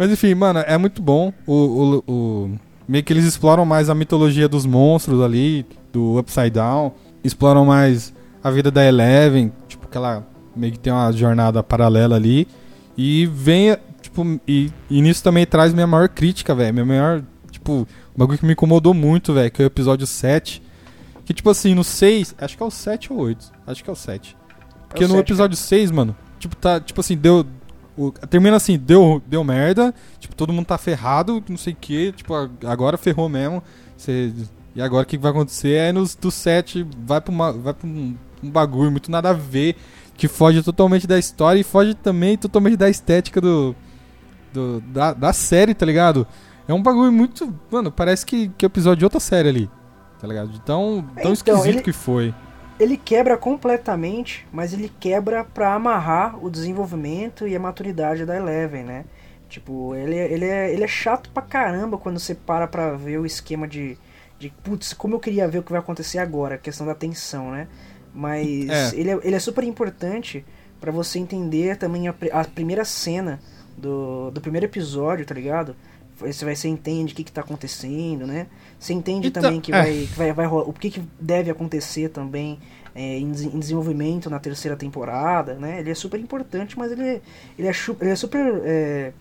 Mas enfim, mano, é muito bom. O, o, o- meio que eles exploram mais a mitologia dos monstros ali, do Upside Down. Exploram mais a vida da Eleven, tipo, que ela meio que tem uma jornada paralela ali. E vem, tipo, e, e nisso também traz minha maior crítica, velho. Minha maior, tipo, um bagulho que me incomodou muito, velho, que é o episódio 7. Que, tipo assim, no 6, acho que é o 7 ou 8. Acho que é o 7. Porque o no 7, episódio 6, mano, tipo, tá, tipo assim, deu. O- termina assim, deu, deu merda, tipo, todo mundo tá ferrado, não sei o que, tipo, agora ferrou mesmo. cê- e agora o que vai acontecer? Aí nos, do 7 vai pra, uma, vai pra um, um bagulho muito nada a ver, que foge totalmente da história e foge também totalmente da estética do, do da, da série, tá ligado? É um bagulho muito. Mano, parece que, que é episódio de outra série ali. Tá ligado? De tão, tão Então, esquisito ele- que foi. Ele quebra completamente, mas ele quebra pra amarrar o desenvolvimento e a maturidade da Eleven, né? Tipo, ele, é- ele, é, ele é chato pra caramba quando você para pra ver o esquema de, de putz, como eu queria ver o que vai acontecer agora, a questão da tensão, né? Mas É. Ele, é, ele é super importante pra você entender também a, a primeira cena do, do primeiro episódio, tá ligado? Você, vai, você entende o que, que tá acontecendo, né? Você entende Então, também que, é. vai, que vai, vai rolar, o que, que deve acontecer também é, em, em desenvolvimento na terceira temporada, né? Ele é super importante, mas ele, é- ele, é, ele é super é,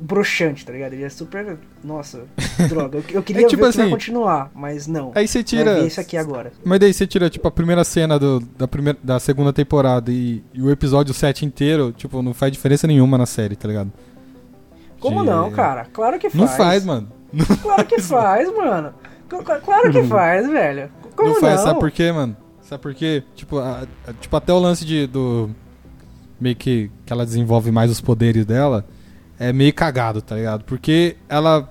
broxante, tá ligado? Ele é super. Nossa, droga. Eu, eu queria É tipo ver o que vai assim, continuar, mas não. Aí você Vai tira. ver isso aqui agora. Mas daí você tira, tipo, a primeira cena do, da, primeira, da segunda temporada e, e o episódio 7 inteiro, tipo, não faz diferença nenhuma na série, tá ligado? Como De- não, cara? Claro que faz. Não faz, mano. Claro que faz, mano. Cl- cl- Claro que faz, velho. Como não não? faz, sabe por quê, mano? Sabe por quê? Tipo, a- a- tipo até o lance de, do. Meio que, que ela desenvolve mais os poderes dela é meio cagado, tá ligado? Porque ela.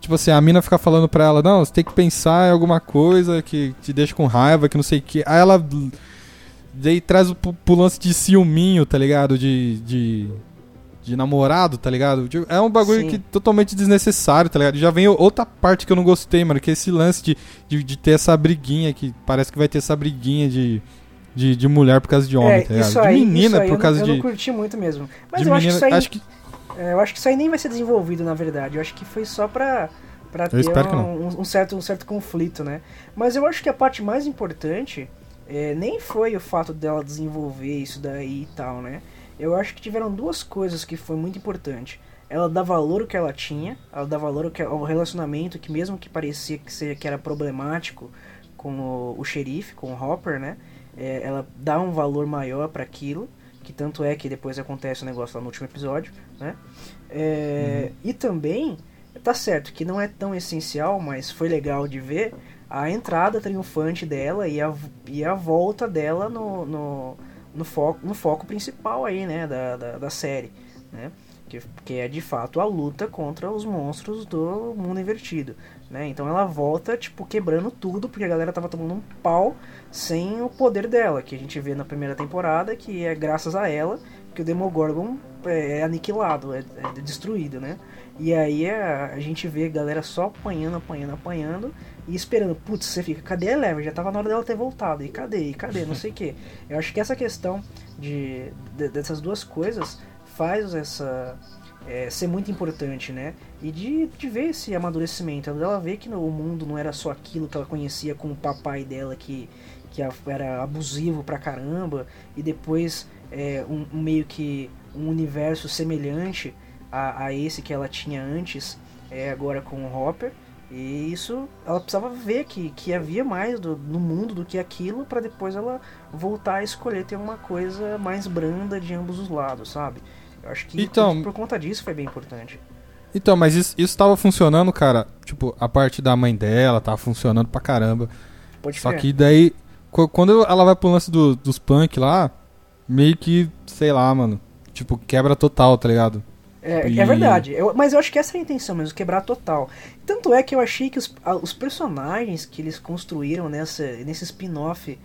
Tipo assim, a mina fica falando pra ela, não, você tem que pensar em alguma coisa que te deixa com raiva, que não sei o que. Aí ela daí traz o pro, pro lance de ciúminho, tá ligado? De. de de namorado, tá ligado? Tipo, É um bagulho Sim. que totalmente desnecessário, tá ligado? Já vem outra parte que eu não gostei, mano, que é esse lance de, de, de ter essa briguinha, que parece que vai ter essa briguinha de, de, de mulher por causa de homem, é, tá ligado? de menina por eu causa não, eu de. não curti muito mesmo. Mas de eu acho que menina- isso aí. acho que É, eu acho que isso aí nem vai ser desenvolvido, na verdade. Eu acho que foi só pra, pra ter espero que um, um certo, um certo conflito, né? Mas eu acho que a parte mais importante é, nem foi o fato dela desenvolver isso daí e tal, né? Eu acho que tiveram duas coisas que foi muito importante. Ela dá valor ao que ela tinha, ela dá valor ao, relacionamento que mesmo que parecia que, seja, que era problemático com o, o xerife, com o Hopper, né? É, ela dá um valor maior para aquilo, que tanto é que depois acontece o negócio lá no último episódio, né? É, E também, tá certo que não é tão essencial, mas foi legal de ver a entrada triunfante dela e a, e a volta dela no, no, no, foco, no foco principal aí, né, da, da, da série, né? Que, que é de fato a luta contra os monstros do mundo invertido, né? Então ela volta, tipo, quebrando tudo, porque a galera tava tomando um pau sem o poder dela, que a gente vê na primeira temporada, que é graças a ela que o Demogorgon é aniquilado, é, é destruído, né? E aí a, a gente vê a galera só apanhando, apanhando, apanhando e esperando. Putz, você fica, cadê a Eleven? Já tava na hora dela ter voltado. E cadê? E cadê? Não sei o que. Eu acho que essa questão de, de- dessas duas coisas faz essa é, ser muito importante, né? E de, de ver esse amadurecimento, dela ver que o mundo não era só aquilo que ela conhecia com o papai dela que, que era abusivo pra caramba, e depois é, um, um meio que um universo semelhante a, a esse que ela tinha antes, é, agora com o Hopper. E isso, ela precisava ver que, que havia mais do, no mundo do que aquilo para depois ela voltar a escolher ter uma coisa mais branda de ambos os lados, sabe? Eu acho que Então- por, por conta disso foi bem importante. Então, mas isso, isso tava funcionando, cara. Tipo, a parte da mãe dela tava funcionando pra caramba. Pode Só crer. que daí, qu- quando ela vai pro lance do- dos punk lá, meio que, sei lá, mano. Tipo, quebra total, tá ligado? É, E- é verdade, eu- mas eu acho que essa é a intenção mesmo, quebrar total. Tanto é que eu achei que os, os personagens que eles construíram nessa, nesse spin-off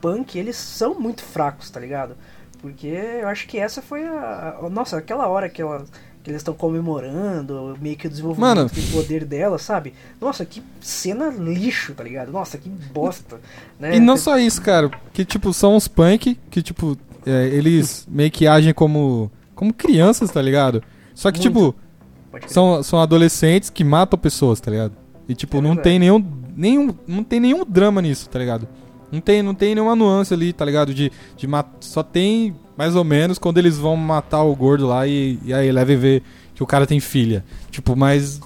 punk, eles são muito fracos, tá ligado? Porque eu acho que essa foi a. a- nossa, aquela hora que, ela, que eles estão comemorando, meio que o desenvolvimento Mano. do poder dela, sabe? Nossa, que cena lixo, tá ligado? Nossa, que bosta. né? E não só isso, cara. Que, tipo, são uns punk que, tipo, é, eles meio que agem como, como crianças, tá ligado? Só que, Muito. tipo, são, são adolescentes que matam pessoas, tá ligado? E, tipo, É não verdade. tem nenhum, nenhum. Não tem nenhum drama nisso, tá ligado? Não tem, não tem nenhuma nuance ali, tá ligado? De, de mat... Só tem, mais ou menos, quando eles vão matar o gordo lá e, e aí leva e vê que o cara tem filha. Tipo, mas.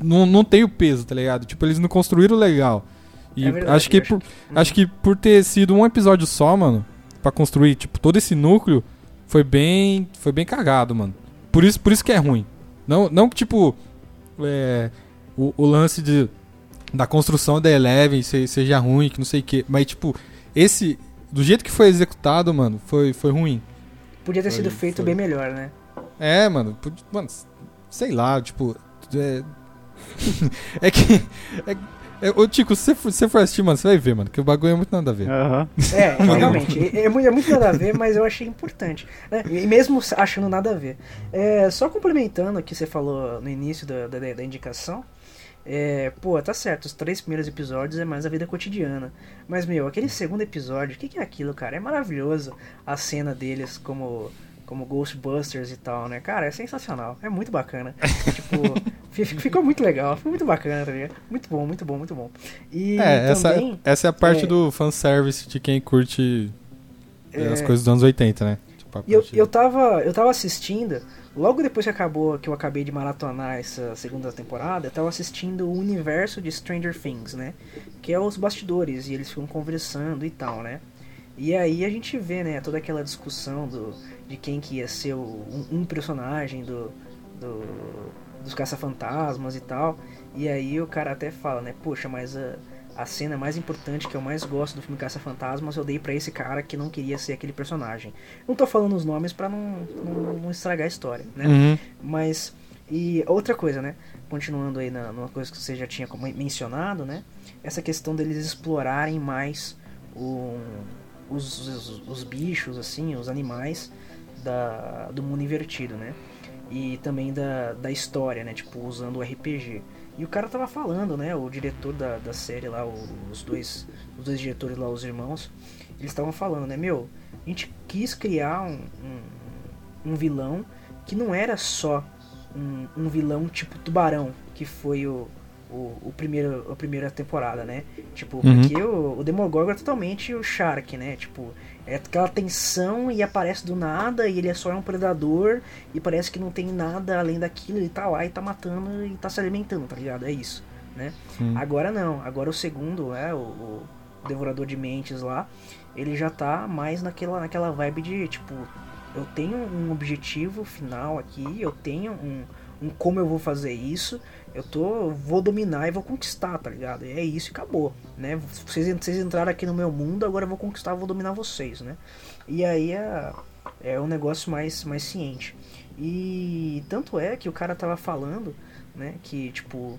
Não, não tem o peso, tá ligado? Tipo, eles não construíram legal. E É verdade, acho que eu acho por, acho que por ter sido um episódio só, mano, pra construir, tipo, todo esse núcleo, foi bem. Foi bem cagado, mano. Por isso, por isso que é ruim. Não, não que, tipo, é, o, o lance de, da construção da Eleven se- seja ruim, que não sei o que. Mas, tipo, esse. Do jeito que foi executado, mano, foi, foi ruim. Podia ter foi- sido feito foi. bem melhor, né? É, mano. Mano, sei lá, tipo. É, é que. É, é, ô, Tico, se você for, se você for assistir, mano, você vai ver, mano, que o bagulho é muito nada a ver. Aham. É, realmente, é, é muito, é muito nada a ver, mas eu achei importante. Né? E mesmo achando nada a ver. É, só complementando o que você falou no início da, da, da indicação. É, pô, tá certo, os três primeiros episódios é mais a vida cotidiana. Mas, meu, aquele segundo episódio, o que, que é aquilo, cara? É maravilhoso a cena deles como, como Ghostbusters e tal, né? Cara, é sensacional, é muito bacana. tipo, fi- ficou muito legal, ficou muito bacana, tá ligado? Muito bom, muito bom, muito bom. E É, essa, também, essa é a parte é, do fanservice de quem curte é, as É. coisas dos anos 80, né? Tipo, eu, eu, tava, eu tava assistindo, logo depois que acabou, que eu acabei de maratonar essa segunda temporada, eu tava assistindo o universo de Stranger Things, né? Que é os bastidores, e eles ficam conversando e tal, né? E aí a gente vê, né, toda aquela discussão do, de quem que ia ser o, um, um personagem do, do, dos caça-fantasmas e tal. E aí o cara até fala, né, poxa, mas a, a cena mais importante que eu mais gosto do filme Caça-Fantasmas eu dei pra esse cara que não queria ser aquele personagem. Não tô falando os nomes pra não, não, não estragar a história, né? Uhum. Mas, e outra coisa, né? Continuando aí na, numa coisa que você já tinha mencionado, né? Essa questão deles explorarem mais o, os, os, os bichos, assim, os animais da, do mundo invertido, né? E também da, da história, né? Tipo, usando o RPG. E o cara tava falando, né? O diretor da, da série lá, os dois, os dois diretores lá, os irmãos, eles estavam falando, né? Meu, a gente quis criar um, um, um vilão que não era só um, um vilão tipo tubarão, que foi o, o, o, primeiro, a primeira temporada, né? Tipo, Uhum. porque o, o Demogorgon é totalmente o Shark, né? Tipo, é aquela tensão e aparece do nada e ele é só um predador e parece que não tem nada além daquilo, ele tá lá e tá matando e tá se alimentando, tá ligado? É isso, né? Hum. Agora não, agora o segundo, é, o, o Devorador de Mentes lá, ele já tá mais naquela, naquela vibe de, tipo, eu tenho um objetivo final aqui, eu tenho um, um como eu vou fazer isso, eu tô, vou dominar e vou conquistar, tá ligado? E é isso e acabou, né? Vocês, vocês entraram aqui no meu mundo, agora eu vou conquistar, vou dominar vocês, né? E aí é, é um negócio mais, mais ciente. E tanto é que o cara tava falando, né, que tipo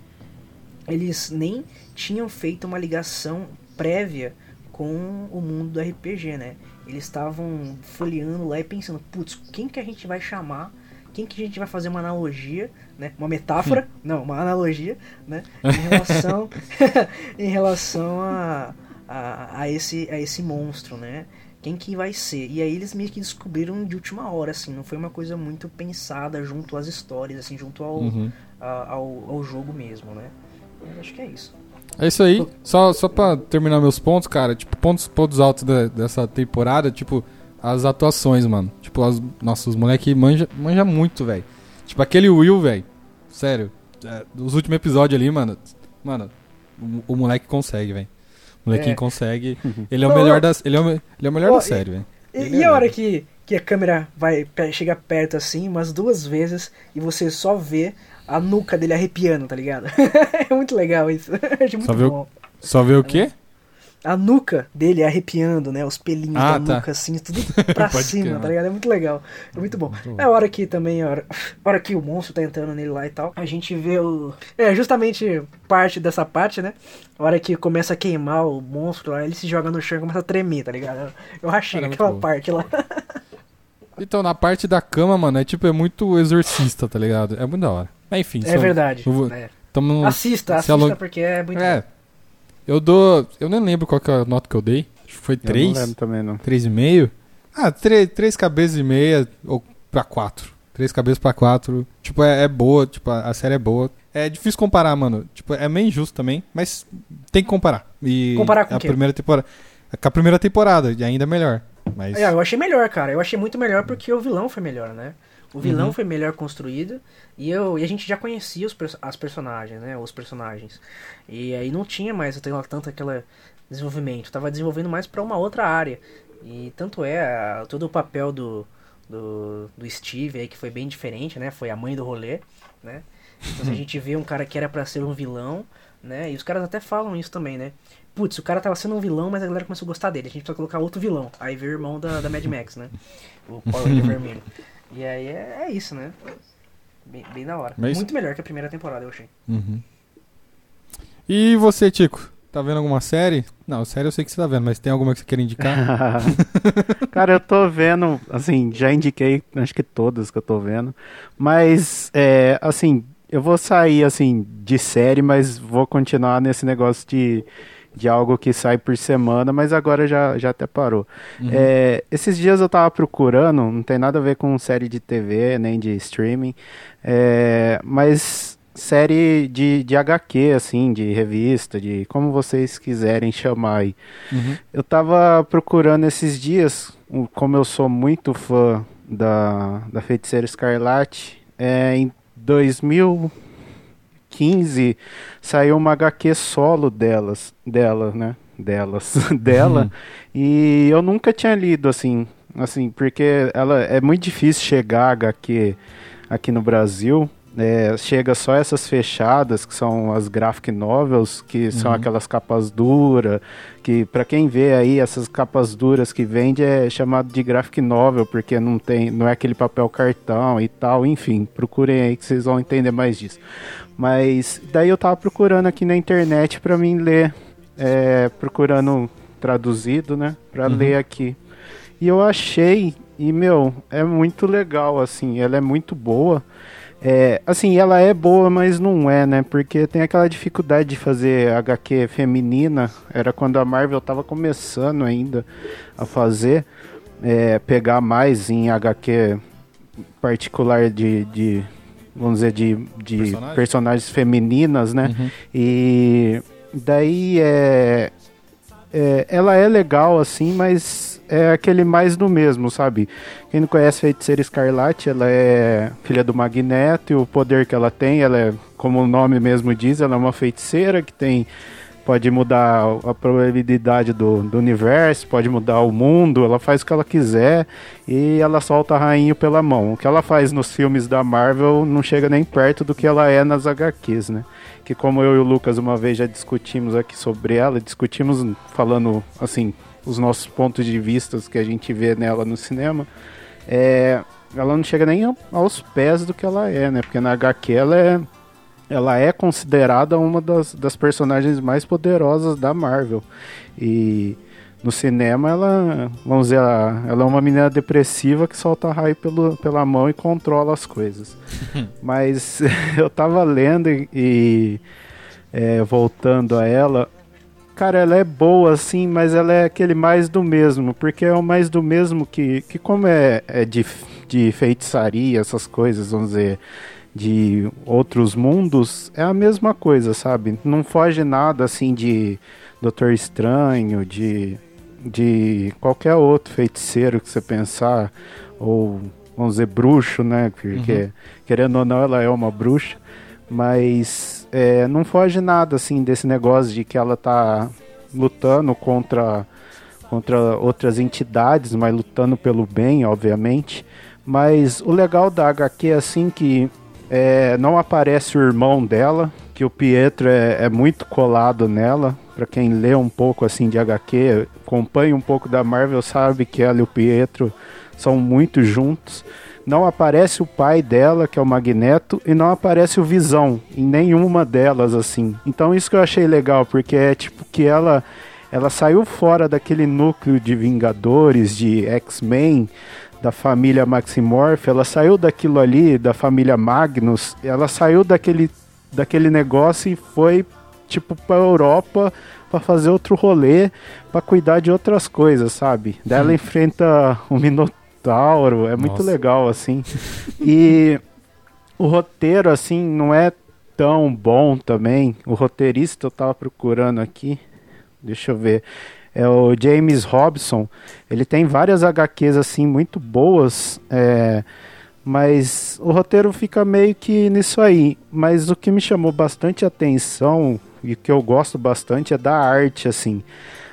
eles nem tinham feito uma ligação prévia com o mundo do RPG, né? Eles estavam folheando lá e pensando, putz, quem que a gente vai chamar? Quem que a gente vai fazer uma analogia, né? Uma metáfora, não, uma analogia, né? Em relação, em relação a, a, a, esse, a esse monstro, né? Quem que vai ser? E aí eles meio que descobriram de última hora, assim, não foi uma coisa muito pensada junto às histórias, assim, junto ao, Uhum. a- ao, ao jogo mesmo, né? Mas acho que é isso. É isso aí. Só, só pra terminar meus pontos, cara, tipo, pontos, pontos altos da- dessa temporada, tipo, as atuações, mano. Tipo, as, nossa, os moleque manja, manja muito, velho. Tipo, aquele Will, velho. Sério. É, os últimos episódios ali, mano. Mano, o, o moleque consegue, velho. O molequinho É. consegue. Ele é o melhor da, ele é o, ele é o melhor da série, velho. E, e é a hora que, que a câmera vai pe- chega perto assim, umas duas vezes, e você só vê a nuca dele arrepiando, tá ligado? é muito legal isso. Muito Só vê o- bom. Só vê o quê? A nuca dele arrepiando, né? Os pelinhos Ah, da tá. nuca, assim, tudo pra cima, crer, tá ligado? É muito legal. É muito bom. Muito. É a hora que também, a hora, a hora que o monstro tá entrando nele lá e tal, a gente vê o. É, justamente parte dessa parte, né? A hora que começa a queimar o monstro lá, ele se joga no chão e começa a tremer, tá ligado? Eu, achei Cara, é aquela parte lá. Então, na parte da cama, mano, é tipo, é muito exorcista, tá ligado? É muito da hora. Mas enfim, É só- verdade. vou- né? tamo- Assista, se assista along- porque é muito É. bom. Eu dou. Eu nem lembro qual que é a nota que eu dei. Acho que foi Eu não 3. lembro também, não. 3,5? Ah, 3, cabeças e meia ou pra 4. 3 cabeças pra 4. Tipo, é, é boa, tipo, a, a série é boa. É difícil comparar, mano. Tipo, é meio injusto também, mas tem que comparar. E Comparar com a o quê? primeira temporada. Com a primeira temporada, e ainda é melhor. Mas. É, eu achei melhor, cara. Eu achei muito melhor porque o vilão foi melhor, né? O vilão Uhum. foi melhor construído e, eu, e a gente já conhecia os, as personagens, né? Os personagens. E aí não tinha mais aquela- tanto aquele desenvolvimento. Tava desenvolvendo mais pra uma outra área. E tanto é, todo o papel do, do, do Steve aí, que foi bem diferente, né? Foi a mãe do rolê, né? Então a gente vê um cara que era pra ser um vilão, né? E os caras até falam isso também, né? Putz, o cara tava sendo um vilão, mas a galera começou a gostar dele. A gente precisa colocar outro vilão. Aí veio o irmão da, da Mad Max, né? O Power Ranger Vermelho. E aí é, é isso, né? Bem, bem da hora. Mas- Muito melhor que a primeira temporada, eu achei. Uhum. E você, Tico? Tá vendo alguma série? Não, série eu sei que você tá vendo, mas tem alguma que você quer indicar? Cara, eu tô vendo, assim, já indiquei, acho que todas que eu tô vendo, mas, é, assim, eu vou sair, assim, de série, mas vou continuar nesse negócio de, de algo que sai por semana, mas agora já, já até parou. Uhum. É, esses dias eu tava procurando, não tem nada a ver com série de TV, nem de streaming, é, mas série de, de HQ, assim, de revista, de como vocês quiserem chamar aí. Uhum. Eu tava procurando esses dias, como eu sou muito fã da, da Feiticeira Escarlate, é, em 2015 saiu uma HQ solo delas, dela, né? Delas, dela, Uhum. e eu nunca tinha lido assim, assim, porque ela é muito difícil chegar a HQ aqui no Brasil. É, chega só essas fechadas, que são as graphic novels, que são Uhum. aquelas capas duras, que para quem vê aí essas capas duras que vende é chamado de graphic novel, porque não tem, não é aquele papel cartão e tal, enfim, procurem aí que vocês vão entender mais disso. Mas daí eu tava procurando aqui na internet para mim ler, é, procurando traduzido, né? Pra Uhum. ler aqui. E eu achei, e meu, é muito legal, assim, ela é muito boa. É, assim, ela é boa, mas não é, né? Porque tem aquela dificuldade de fazer HQ feminina. Era quando a Marvel tava começando ainda a fazer. é, pegar mais em HQ particular de, de vamos dizer, de, de Personagem? personagens femininas, né? Uhum. E daí é, é, ela é legal assim, mas é aquele mais do mesmo, sabe? Quem não conhece Feiticeira Escarlate, ela é filha do Magneto e o poder que ela tem, ela é, como o nome mesmo diz, ela é uma feiticeira que tem pode mudar a probabilidade do, do universo, pode mudar o mundo, ela faz o que ela quiser e ela solta rainho pela mão. O que ela faz nos filmes da Marvel não chega nem perto do que ela é nas HQs, né? Que como eu e o Lucas uma vez já discutimos aqui sobre ela, discutimos falando assim os nossos pontos de vista que a gente vê nela no cinema, é, ela não chega nem ao- aos pés do que ela é, né? Porque na HQ ela é ela é considerada uma das, das personagens mais poderosas da Marvel. E no cinema ela, vamos dizer, ela, ela é uma menina depressiva que solta raio pelo, pela mão e controla as coisas. Mas eu tava lendo e, e, é, voltando a ela, cara, ela é boa assim, mas ela é aquele mais do mesmo, porque é o mais do mesmo que, que como é, é de, de feitiçaria, essas coisas, vamos dizer, de outros mundos, é a mesma coisa, sabe? Não foge nada assim de Doutor Estranho, de, de qualquer outro feiticeiro que você pensar, ou vamos dizer bruxo, né? Porque querendo ou não, ela é uma bruxa, mas é, não foge nada assim desse negócio de que ela tá lutando contra contra outras entidades, mas lutando pelo bem, obviamente. Mas o legal da HQ é assim que é, não aparece o irmão dela, que o Pietro é, é muito colado nela. Pra quem lê um pouco assim de HQ, acompanha um pouco da Marvel, sabe que ela e o Pietro são muito juntos. Não aparece o pai dela, que é o Magneto, e não aparece o Visão em nenhuma delas assim. Então isso que eu achei legal, porque é tipo que ela ela saiu fora daquele núcleo de Vingadores, de X-Men, da família Maximorph, ela saiu daquilo ali, da família Magnus, ela saiu daquele, daquele negócio e foi tipo pra Europa pra fazer outro rolê, pra cuidar de outras coisas, sabe? Daí ela enfrenta o Minotauro, é muito Nossa. legal assim. E o roteiro assim não é tão bom também. O roteirista eu tava procurando aqui. Deixa eu ver. É o James Robson. Ele tem várias HQs assim muito boas. é, mas o roteiro fica meio que nisso aí. Mas o que me chamou bastante atenção e que eu gosto bastante é da arte, assim.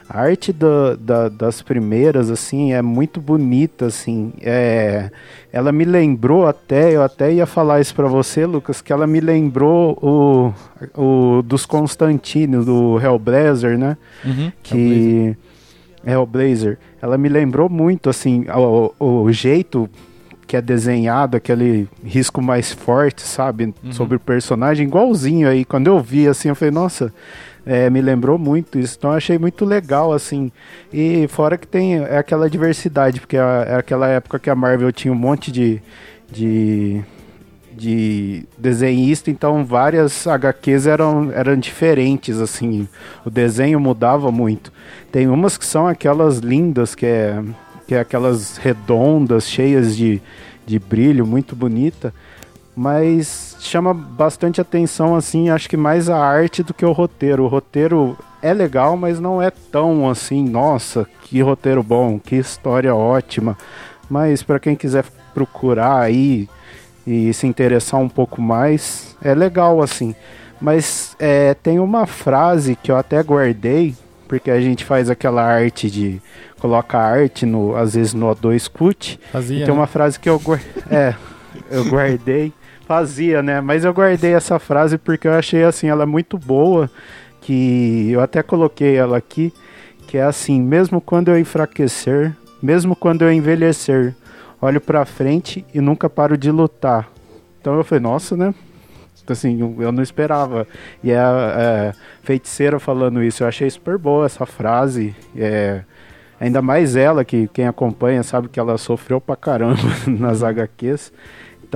A arte da- da- das primeiras, assim, é muito bonita, assim. É, ela me lembrou até, eu até ia falar isso pra você, Lucas, que ela me lembrou o, o dos Constantino, do Hellblazer, né? Uhum. que Hellblazer, ela me lembrou muito assim o, o- jeito que é desenhado, aquele risco mais forte, sabe, sobre o personagem, igualzinho aí. Quando eu vi assim, eu falei, nossa, é, me lembrou muito isso. Então achei muito legal assim. E fora que tem é aquela diversidade, porque é aquela época que a Marvel tinha um monte de de de desenhista, então várias HQs eram, eram diferentes, assim, o desenho mudava muito. Tem umas que são aquelas lindas, que é, que é aquelas redondas, cheias de, de brilho, muito bonita, mas chama bastante atenção, assim, acho que mais a arte do que o roteiro. O roteiro é legal, mas não é tão assim, nossa, que roteiro bom, que história ótima. Mas para quem quiser procurar aí e se interessar um pouco mais, é legal assim. Mas é, tem uma frase que eu até guardei, porque a gente faz aquela arte de coloca arte no às vezes no O2 Cut. Fazia. E tem né? uma frase que eu é, eu guardei, fazia, né? Mas eu guardei essa frase porque eu achei assim ela muito boa, que eu até coloquei ela aqui, que é assim, mesmo quando eu enfraquecer, mesmo quando eu envelhecer, olho pra frente e nunca paro de lutar. Então eu falei, nossa, né? Assim, eu não esperava. E a, a feiticeira falando isso, eu achei super boa essa frase. É, ainda mais ela, que quem acompanha sabe que ela sofreu pra caramba nas HQs.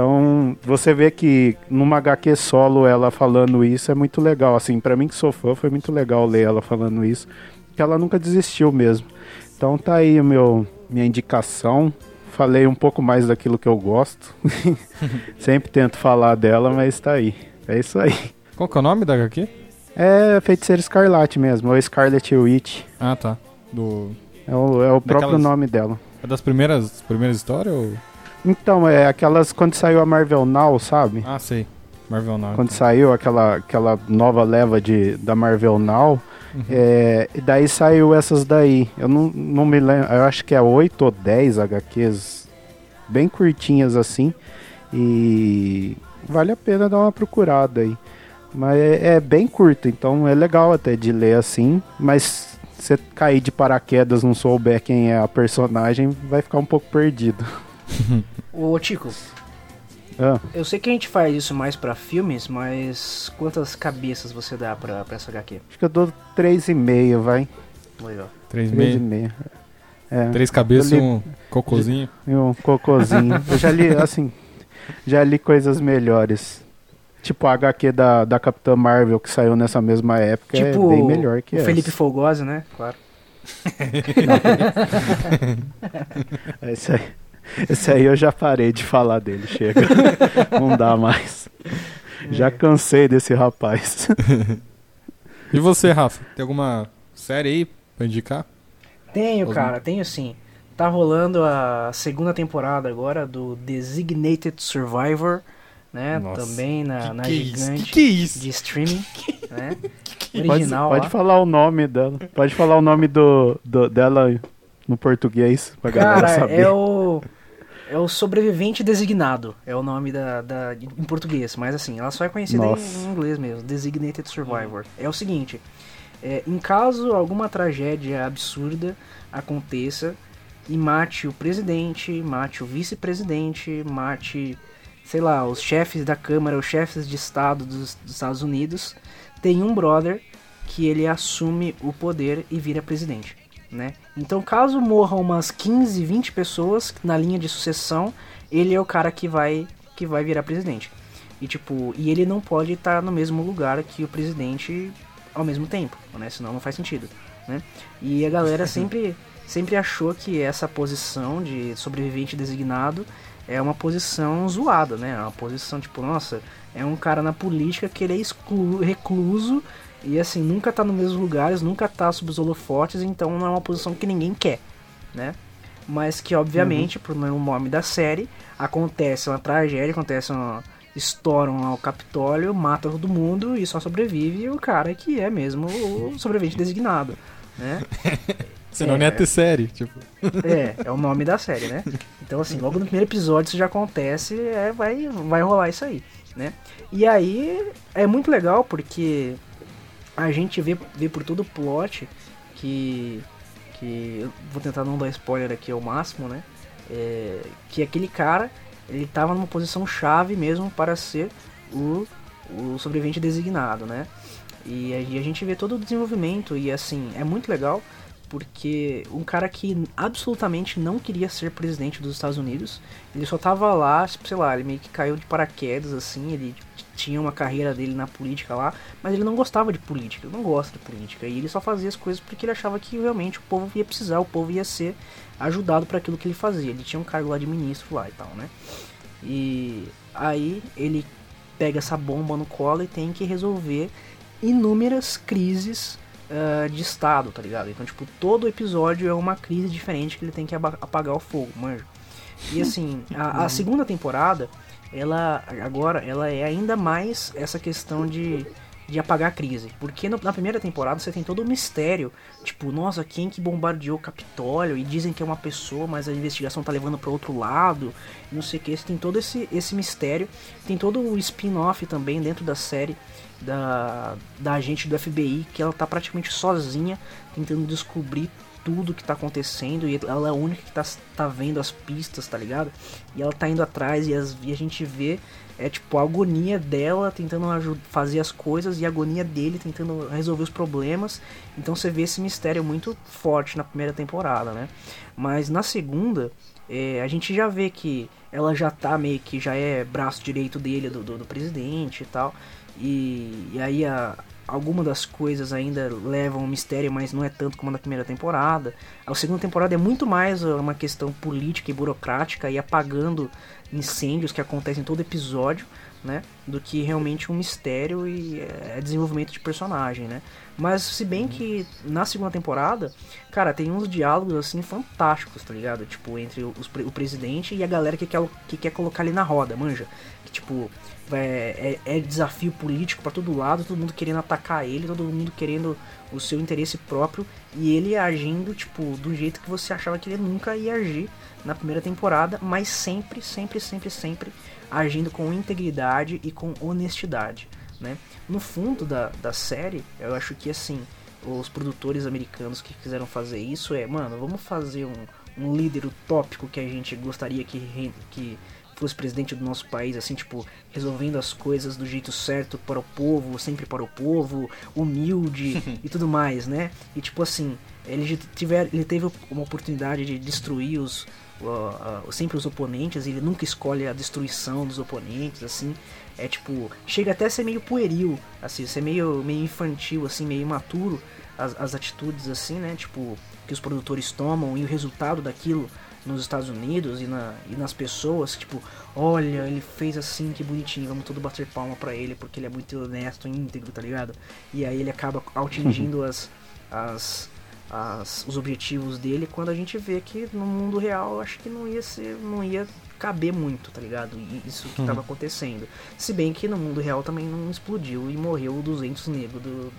Então, você vê que numa HQ solo ela falando isso é muito legal. Assim, pra mim que sou fã, foi muito legal ler ela falando isso. Que ela nunca desistiu mesmo. Então tá aí o meu, minha indicação. Falei um pouco mais daquilo que eu gosto. Sempre tento falar dela, mas tá aí. É isso aí. Qual que é o nome da HQ? É Feiticeira Escarlate mesmo, ou Scarlet Witch. Ah, tá. Do... É o, é o próprio Daquelas- nome dela. É das primeiras, primeiras histórias ou... Então, é aquelas quando saiu a Marvel Now, sabe? Ah, sei. Marvel não. Quando saiu aquela, aquela nova leva de, da Marvel Now, é, e daí saiu essas daí. Eu não, não me lembro, eu acho que é 8 ou 10 HQs, bem curtinhas assim, e vale a pena dar uma procurada aí. Mas é, é bem curto, então é legal até de ler assim, mas se você cair de paraquedas não souber quem é a personagem, vai ficar um pouco perdido. Ô, Tico, Ah, eu sei que a gente faz isso mais pra filmes, mas quantas cabeças você dá pra, pra essa HQ? acho que eu dou 3,5, vai. Legal. Três meses. 3,5. É. Três cabeças e li- um cocôzinho. E um cocôzinho. Eu já li, assim, já li coisas melhores. Tipo a HQ da, da Capitã Marvel que saiu nessa mesma época Tipo é bem melhor que o essa. Felipe Folgosi, né? Claro. Esse aí, esse aí eu já parei de falar dele, chega. Não dá mais. Já cansei desse rapaz. E você, Rafa? Tem alguma série aí pra indicar? Tenho, Os- cara, tenho sim. Tá rolando a segunda temporada agora do Designated Survivor, né? Nossa. Também na, na que isso? gigante Que, que isso? de streaming, né? Pode, Original pode lá. falar o nome dela. Pode falar o nome do, do- dela no português pra galera Cara, saber. é o. É o sobrevivente designado. É o nome da, da- em português. Mas assim, ela só é conhecida Nossa. em, inglês mesmo. Designated Survivor. É o seguinte. é, em caso alguma tragédia absurda aconteça e mate o presidente, mate o vice-presidente, mate, sei lá, os chefes da Câmara, os chefes de Estado dos, dos Estados Unidos, tem um brother que ele assume o poder e vira presidente né? Então, caso morram umas 15, 20 pessoas na linha de sucessão, ele é o cara que vai que vai virar presidente. E tipo, e ele não pode estar no mesmo lugar que o presidente ao mesmo tempo, né? Senão não faz sentido, né? E a galera sempre sempre achou que essa posição de sobrevivente designado é uma posição zoada, né? É uma posição tipo, nossa, é um cara na política que ele é exclu recluso e assim, nunca tá nos mesmos lugares, nunca tá sob os holofotes, então não é uma posição que ninguém quer, né? Mas que obviamente, por no nome da série, acontece uma tragédia, acontece uma. Estouram lá o Capitólio, mata todo mundo e só sobrevive o cara que é mesmo o sobrevivente designado, né? Senão É. nem ia ter série, tipo. É, é o nome da série, né? Então, assim, logo no primeiro episódio isso já acontece, é, vai, vai rolar isso aí, né? E aí é muito legal porque a gente vê, vê por todo o plot que. que vou tentar não dar spoiler aqui ao máximo, né? É, que aquele cara ele tava numa posição chave mesmo para ser o, o sobrevivente designado, né? E aí a gente vê todo o desenvolvimento e assim, é muito legal porque um cara que absolutamente não queria ser presidente dos Estados Unidos, ele só tava lá, sei lá, ele meio que caiu de paraquedas assim, ele tinha uma carreira dele na política lá, mas ele não gostava de política, ele não gosta de política, e ele só fazia as coisas porque ele achava que realmente o povo ia precisar, o povo ia ser ajudado para aquilo que ele fazia. Ele tinha um cargo lá de ministro lá e tal, né? E aí ele pega essa bomba no colo e tem que resolver inúmeras crises ah, de estado, tá ligado? Então, tipo, todo episódio é uma crise diferente que ele tem que apagar o fogo, manja. E assim, a, a segunda temporada, ela agora, ela é ainda mais essa questão de, de apagar a crise. Porque no- na primeira temporada você tem todo o mistério, tipo, nossa, quem que bombardeou o Capitólio? E dizem que é uma pessoa, mas a investigação tá levando para outro lado, não sei o que. Você tem todo esse, esse mistério, tem todo o spin-off também dentro da série da, da agente do FBI, que ela tá praticamente sozinha tentando descobrir tudo que tá acontecendo e ela é a única que tá, tá vendo as pistas, tá ligado? E ela tá indo atrás e, as, e a gente vê é tipo a agonia dela tentando fazer as coisas e a agonia dele tentando resolver os problemas. Então você vê esse mistério muito forte na primeira temporada, né? Mas na segunda, é, a gente já vê que ela já tá meio que já é braço direito dele, do, do, do presidente e tal. E, e aí a, alguma das coisas ainda levam um mistério, mas não é tanto como na primeira temporada. A segunda temporada é muito mais uma questão política e burocrática e apagando incêndios que acontecem em todo episódio, né? Do que realmente um mistério e é, desenvolvimento de personagem, né? Mas se bem que na segunda temporada, cara, tem uns diálogos assim fantásticos, tá ligado? Tipo, entre os, o presidente e a galera que quer, que quer colocar ele na roda, manja? Que tipo, é, é, é desafio político pra todo lado, todo mundo querendo atacar ele, todo mundo querendo o seu interesse próprio e ele agindo, tipo, do jeito que você achava que ele nunca ia agir na primeira temporada, mas sempre, sempre, sempre, sempre agindo com integridade e com honestidade, né? No fundo da, da série, eu acho que assim, os produtores americanos que quiseram fazer isso é, mano, vamos fazer um, um líder utópico que a gente gostaria que, que fosse presidente do nosso país, assim, tipo, resolvendo as coisas do jeito certo para o povo, sempre para o povo, humilde e tudo mais, né? E tipo assim, ele tiver, ele teve uma oportunidade de destruir os uh, uh, sempre os oponentes, ele nunca escolhe a destruição dos oponentes, assim. É tipo, chega até a ser meio pueril, assim, ser meio, meio infantil, assim, meio imaturo as, as atitudes, assim, né? Tipo, que os produtores tomam e o resultado daquilo nos Estados Unidos e, na, e nas pessoas, tipo, olha, ele fez assim, que bonitinho, vamos todo bater palma pra ele porque ele é muito honesto, íntegro, tá ligado? E aí ele acaba atingindo as, as, as, os objetivos dele quando a gente vê que no mundo real acho que não ia ser, não ia caber muito, tá ligado? Isso que tava acontecendo. Se bem que no mundo real também não explodiu e morreu 200 negros do,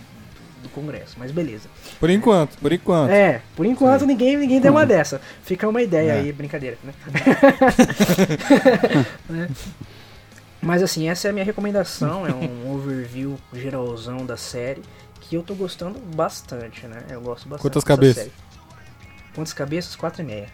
do Congresso, mas beleza. Por enquanto, por enquanto. É, por enquanto ninguém, ninguém deu uma dessa. Fica uma ideia É. aí, brincadeira, né? Né? Mas assim, essa é a minha recomendação, é um overview geralzão da série, que eu tô gostando bastante, né? Eu gosto bastante Quantas cabeças? série. Quantas cabeças? Quatro e meia.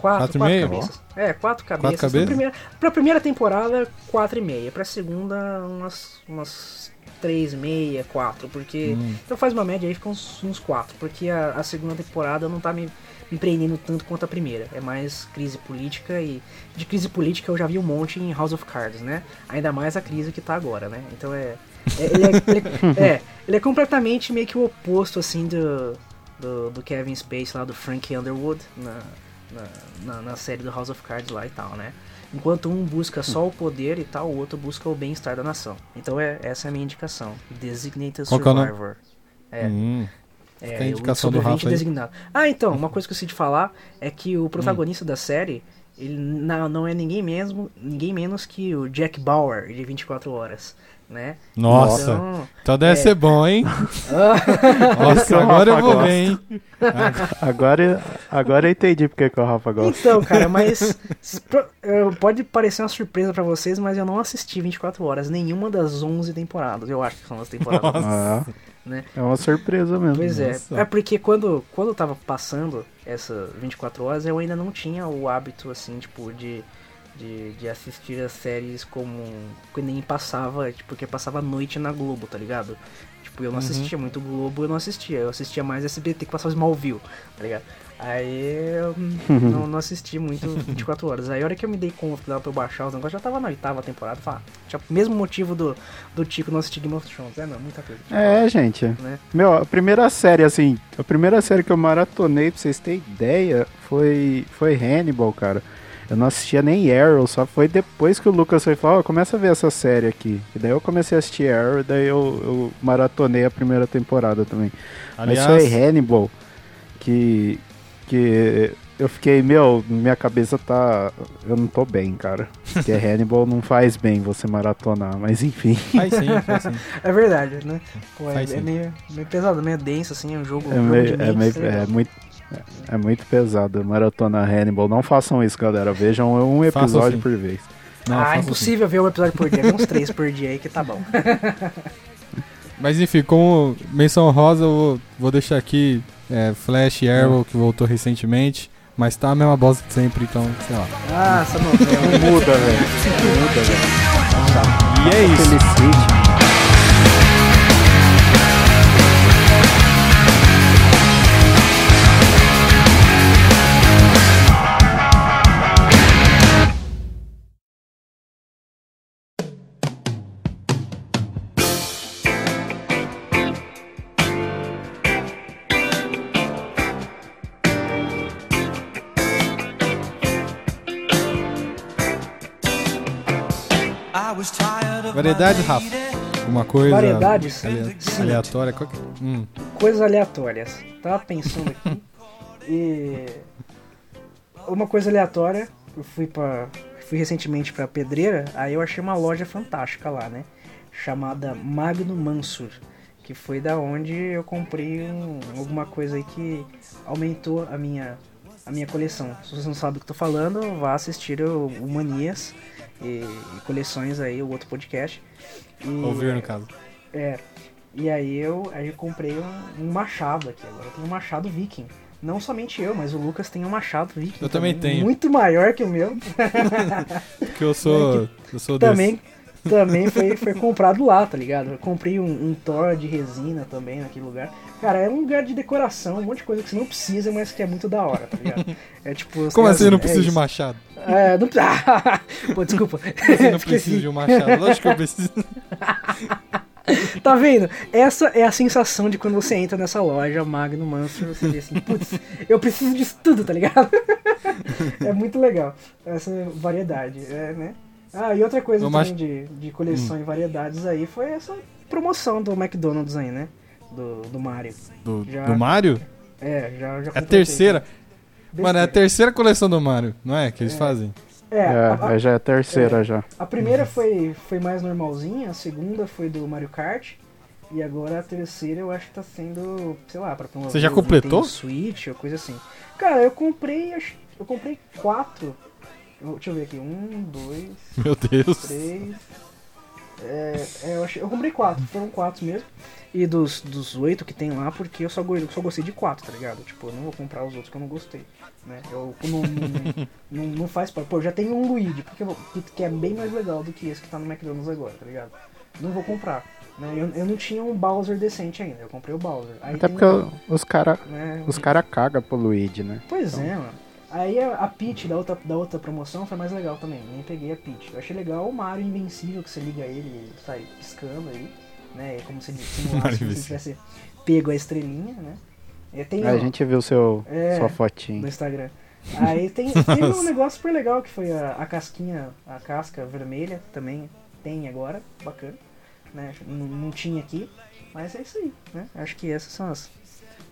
Quatro, Quatro e quatro meia? cabeças. É, quatro cabeças. cabeças? Pra, primeira, pra primeira temporada, quatro e meia. Pra segunda, umas, umas três e meia, quatro. Porque. Hum. Então faz uma média aí, fica uns, uns quatro. Porque a, a segunda temporada não tá me, me prendendo tanto quanto a primeira. É mais crise política e. De crise política eu já vi um monte em House of Cards, né? Ainda mais a crise que tá agora, né? Então é. É- ele, é, ele- é, ele é completamente meio que o oposto, assim, do, do, do Kevin Space lá, do Frank Underwood, na, na, na, série do House of Cards lá e tal, né? Enquanto um busca só o poder e tal, o outro busca o bem-estar da nação. Então é, essa é a minha indicação. Designated é? Survivor. É, Hum. é, o indicação do Rafa aí. designado. Ah, então, uma coisa que eu esqueci de falar é que o protagonista da série, ele não, não é ninguém mesmo, ninguém menos que o Jack Bauer, de 24 horas, né? Nossa, Então, então deve é. ser bom, hein? Nossa, o agora eu vou gosta. ver, hein? Agora, agora eu entendi porque que o Rafa gosta. Então, cara, mas eu- pode parecer uma surpresa pra vocês, mas eu não assisti 24 horas, nenhuma das 11 temporadas. Eu acho que são as temporadas. Ah, Né? É uma surpresa mesmo. Pois é, Nossa. é porque quando, quando eu tava passando essas 24 horas, eu ainda não tinha o hábito, assim, tipo, de, de, de assistir as séries como que nem passava, tipo, porque passava noite na Globo, tá ligado? Tipo, eu não assistia muito Globo, eu não assistia, eu assistia mais SBT que passava Smallville, tá ligado? Aí eu não, não assisti muito 24 horas. Aí a hora que eu me dei conta que dava pra eu baixar os negócios, já tava na oitava temporada, tinha o mesmo motivo do, do Tico não assistir Game of Thrones, é não, muita coisa. É, gente. Né? Meu, a primeira série, assim, a primeira série que eu maratonei, pra vocês terem ideia, foi, foi Hannibal, cara. Eu não assistia nem Arrow, só foi depois que o Lucas foi falar, ó, começa a ver essa série aqui. E daí eu comecei a assistir Arrow, e daí eu, eu maratonei a primeira temporada também. Aliás, Mas foi Hannibal que, que eu fiquei, meu, minha cabeça tá. Eu não tô bem, cara. Porque Hannibal não faz bem você maratonar, mas enfim. faz sim, faz sim. É verdade, né? Pô, é, é meio, meio pesado, meio denso, assim, é um jogo, É, jogo meio- de é, mentes, meio- tá é muito. É muito pesado maratona Hannibal. Não façam isso, galera. Vejam um episódio sim. por vez. Não, ah, faça assim. impossível ver um episódio por dia, uns três por dia aí que tá bom. Mas enfim, como menção rosa, eu vou, deixar aqui é, Flash e Arrow, que voltou recentemente. Mas tá a mesma bosta de sempre, então, sei lá. Ah, essa novela. Não muda, velho. Não muda, velho. E é isso. Felicite. Variedades, Rafa. Alguma coisa Variedades? Sim. aleatória? Qual Hum, Coisas aleatórias. Tava pensando aqui e. Uma coisa aleatória, eu fui para Fui recentemente pra Pedreira, aí eu achei uma loja fantástica lá, né? Chamada Magno Mansur. Que foi da onde eu comprei um- alguma coisa aí que aumentou a minha, a minha coleção. Se você não sabe o que eu tô falando, vá assistir o, o Manias e, e coleções aí, o outro podcast. E- ouvir no caso. é. E aí eu, aí eu comprei um, um machado aqui. Agora eu tenho um machado viking. Não somente eu, mas o Lucas tem um machado viking. Eu também tenho. Muito maior que o meu. Porque eu sou. Eu sou desse. também também foi, foi comprado lá, tá ligado? Eu comprei um, um Thor de resina também naquele lugar. Cara, é um lugar de decoração, um monte de coisa que você não precisa, mas que é muito da hora, tá ligado? É tipo. os Como caras- assim eu não é preciso de machado? É, não Pô, desculpa. Você não precisa de um machado. Lógico que eu preciso. Tá vendo? Essa é a sensação de quando você entra nessa loja Magno Manso, você vê assim, putz, eu preciso disso tudo, tá ligado? é muito legal essa variedade, é, né? Ah, e outra coisa também acho- de, de coleção e variedades aí foi essa promoção do McDonald's aí, né? Do, do Mario. Do, Já- do Mario? É, já, já É a completei, terceira. tá? Mano, é a terceira coleção do Mario, não é? Que eles fazem. É, a, a- É, já é a terceira já. a primeira foi, foi mais normalzinha, a segunda foi do Mario Kart. E agora a terceira eu acho que tá sendo, sei lá, pra promover Você já completou? Switch ou coisa assim. Cara, eu comprei, eu comprei quatro. Deixa eu ver aqui, um, dois, Meu Deus. três. É, é, eu, achei- eu comprei quatro, foram quatro mesmo. E dos, dos oito que tem lá, porque eu só, eu só gostei de quatro, tá ligado? Tipo, eu não vou comprar os outros que eu não gostei. Né? Eu não, não, não, não faz parte. Pô, já tenho um Luigi, porque eu que, é bem mais legal do que esse que tá no McDonald's agora, tá ligado? Não vou comprar. Né? Eu, eu não tinha um Bowser decente ainda, eu comprei o Bowser. Aí Até tem porque um- os caras né, os cara cagam pro Luigi, né? Pois é, mano. Aí a, a Peach da outra, da outra promoção foi mais legal também. Nem peguei a Peach. Eu achei legal o Mario Invencível, que você liga ele e ele sai piscando aí. Né? É como se ele simulasse se Invencível. tivesse pego a estrelinha, né? Tem a o- gente viu seu, É. sua no fotinha. Instagram. Aí tem, tem um negócio super legal que foi a, a casquinha, a casca vermelha também tem agora, bacana. Né? Não, não tinha aqui, mas é isso aí, né? Acho que essas são as,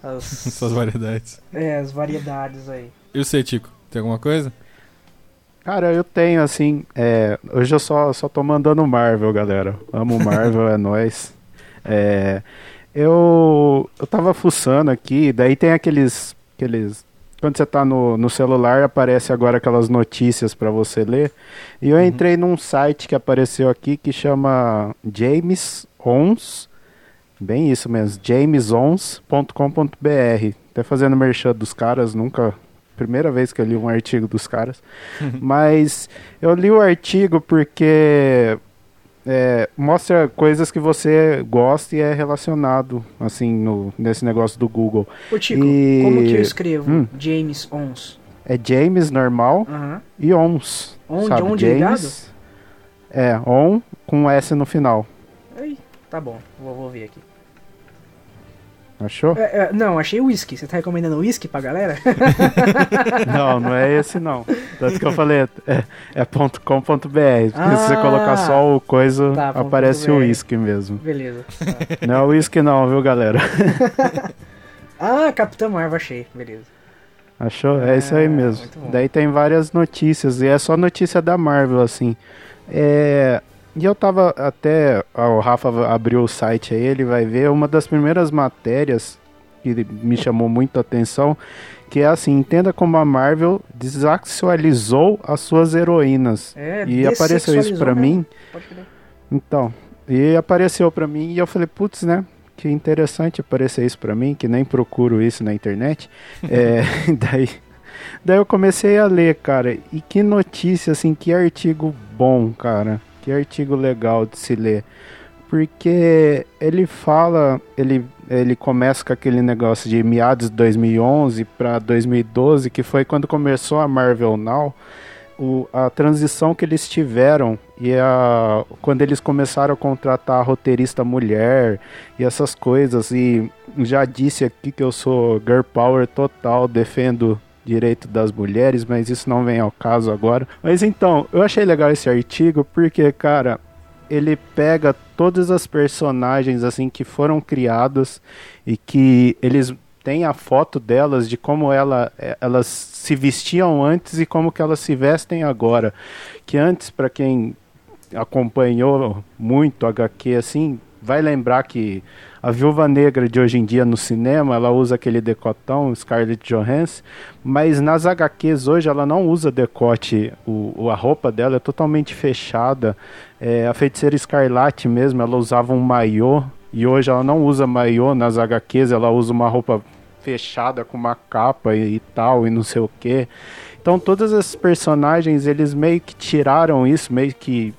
as, Suas variedades. é, as variedades aí. E você, Tico? Tem alguma coisa? Cara, eu tenho assim. é, hoje eu só, só tô mandando Marvel, galera. Amo Marvel, é nóis. É, eu, eu tava fuçando aqui, daí tem aqueles. aqueles quando você tá no, no celular, aparece agora aquelas notícias pra você ler. E eu entrei num site que apareceu aqui que chama James Ons. Bem isso mesmo, jamesons.com.br. Até fazendo merchan dos caras, nunca. Primeira vez que eu li um artigo dos caras. Mas eu li o artigo porque é, mostra coisas que você gosta e é relacionado, assim, no, nesse negócio do Google. Ô Tico, E- como que eu escrevo Hum. James Ons? É James normal e Ons. Onde- sabe? onde James, É, on com S no final. Aí, tá bom, vou, vou ver aqui. Achou? É, é, não, achei whisky. Você tá recomendando whisky pra galera? Não, não é esse não. Tanto que eu falei, é, é ponto .com.br. Porque se você Ah. colocar só o coisa, Tá, aparece o uísque mesmo. Beleza. Não é uísque não, viu, galera? Ah, Capitã Marvel, achei. Beleza. Achou? É isso aí Ah, mesmo. Daí tem várias notícias, e é só notícia da Marvel, assim. É... E eu tava até. O Rafa abriu o site aí, ele vai ver uma das primeiras matérias que me chamou muito a atenção, que é assim, entenda como a Marvel desactualizou as suas heroínas. É, e apareceu isso pra mesmo. mim. Então, e apareceu pra mim e eu falei, putz, né? que interessante aparecer isso pra mim, que nem procuro isso na internet. É, daí, daí eu comecei a ler, cara. E que notícia, assim, que artigo bom, cara. Que artigo legal de se ler. Porque ele fala, ele, ele começa com aquele negócio de meados de 2011 para 2012, que foi quando começou a Marvel Now o, a transição que eles tiveram e a, quando eles começaram a contratar a roteirista mulher e essas coisas. E já disse aqui que eu sou girl power total, defendo direito das mulheres, mas isso não vem ao caso agora. Mas então, eu achei legal esse artigo porque, cara, ele pega todas as personagens assim que foram criadas e que eles tem a foto delas de como ela, eh, elas se vestiam antes e como que elas se vestem agora. Que antes, para quem acompanhou muito HQ assim, vai lembrar que a Viúva Negra de hoje em dia no cinema, ela usa aquele decotão, Scarlett Johansson, mas nas HQs hoje ela não usa decote, o, a roupa dela é totalmente fechada. É, a Feiticeira Escarlate mesmo, ela usava um maiô, e hoje ela não usa maiô nas HQs, ela usa uma roupa fechada com uma capa e, e tal, e não sei o que. Então todos esses personagens, eles meio que tiraram isso, meio que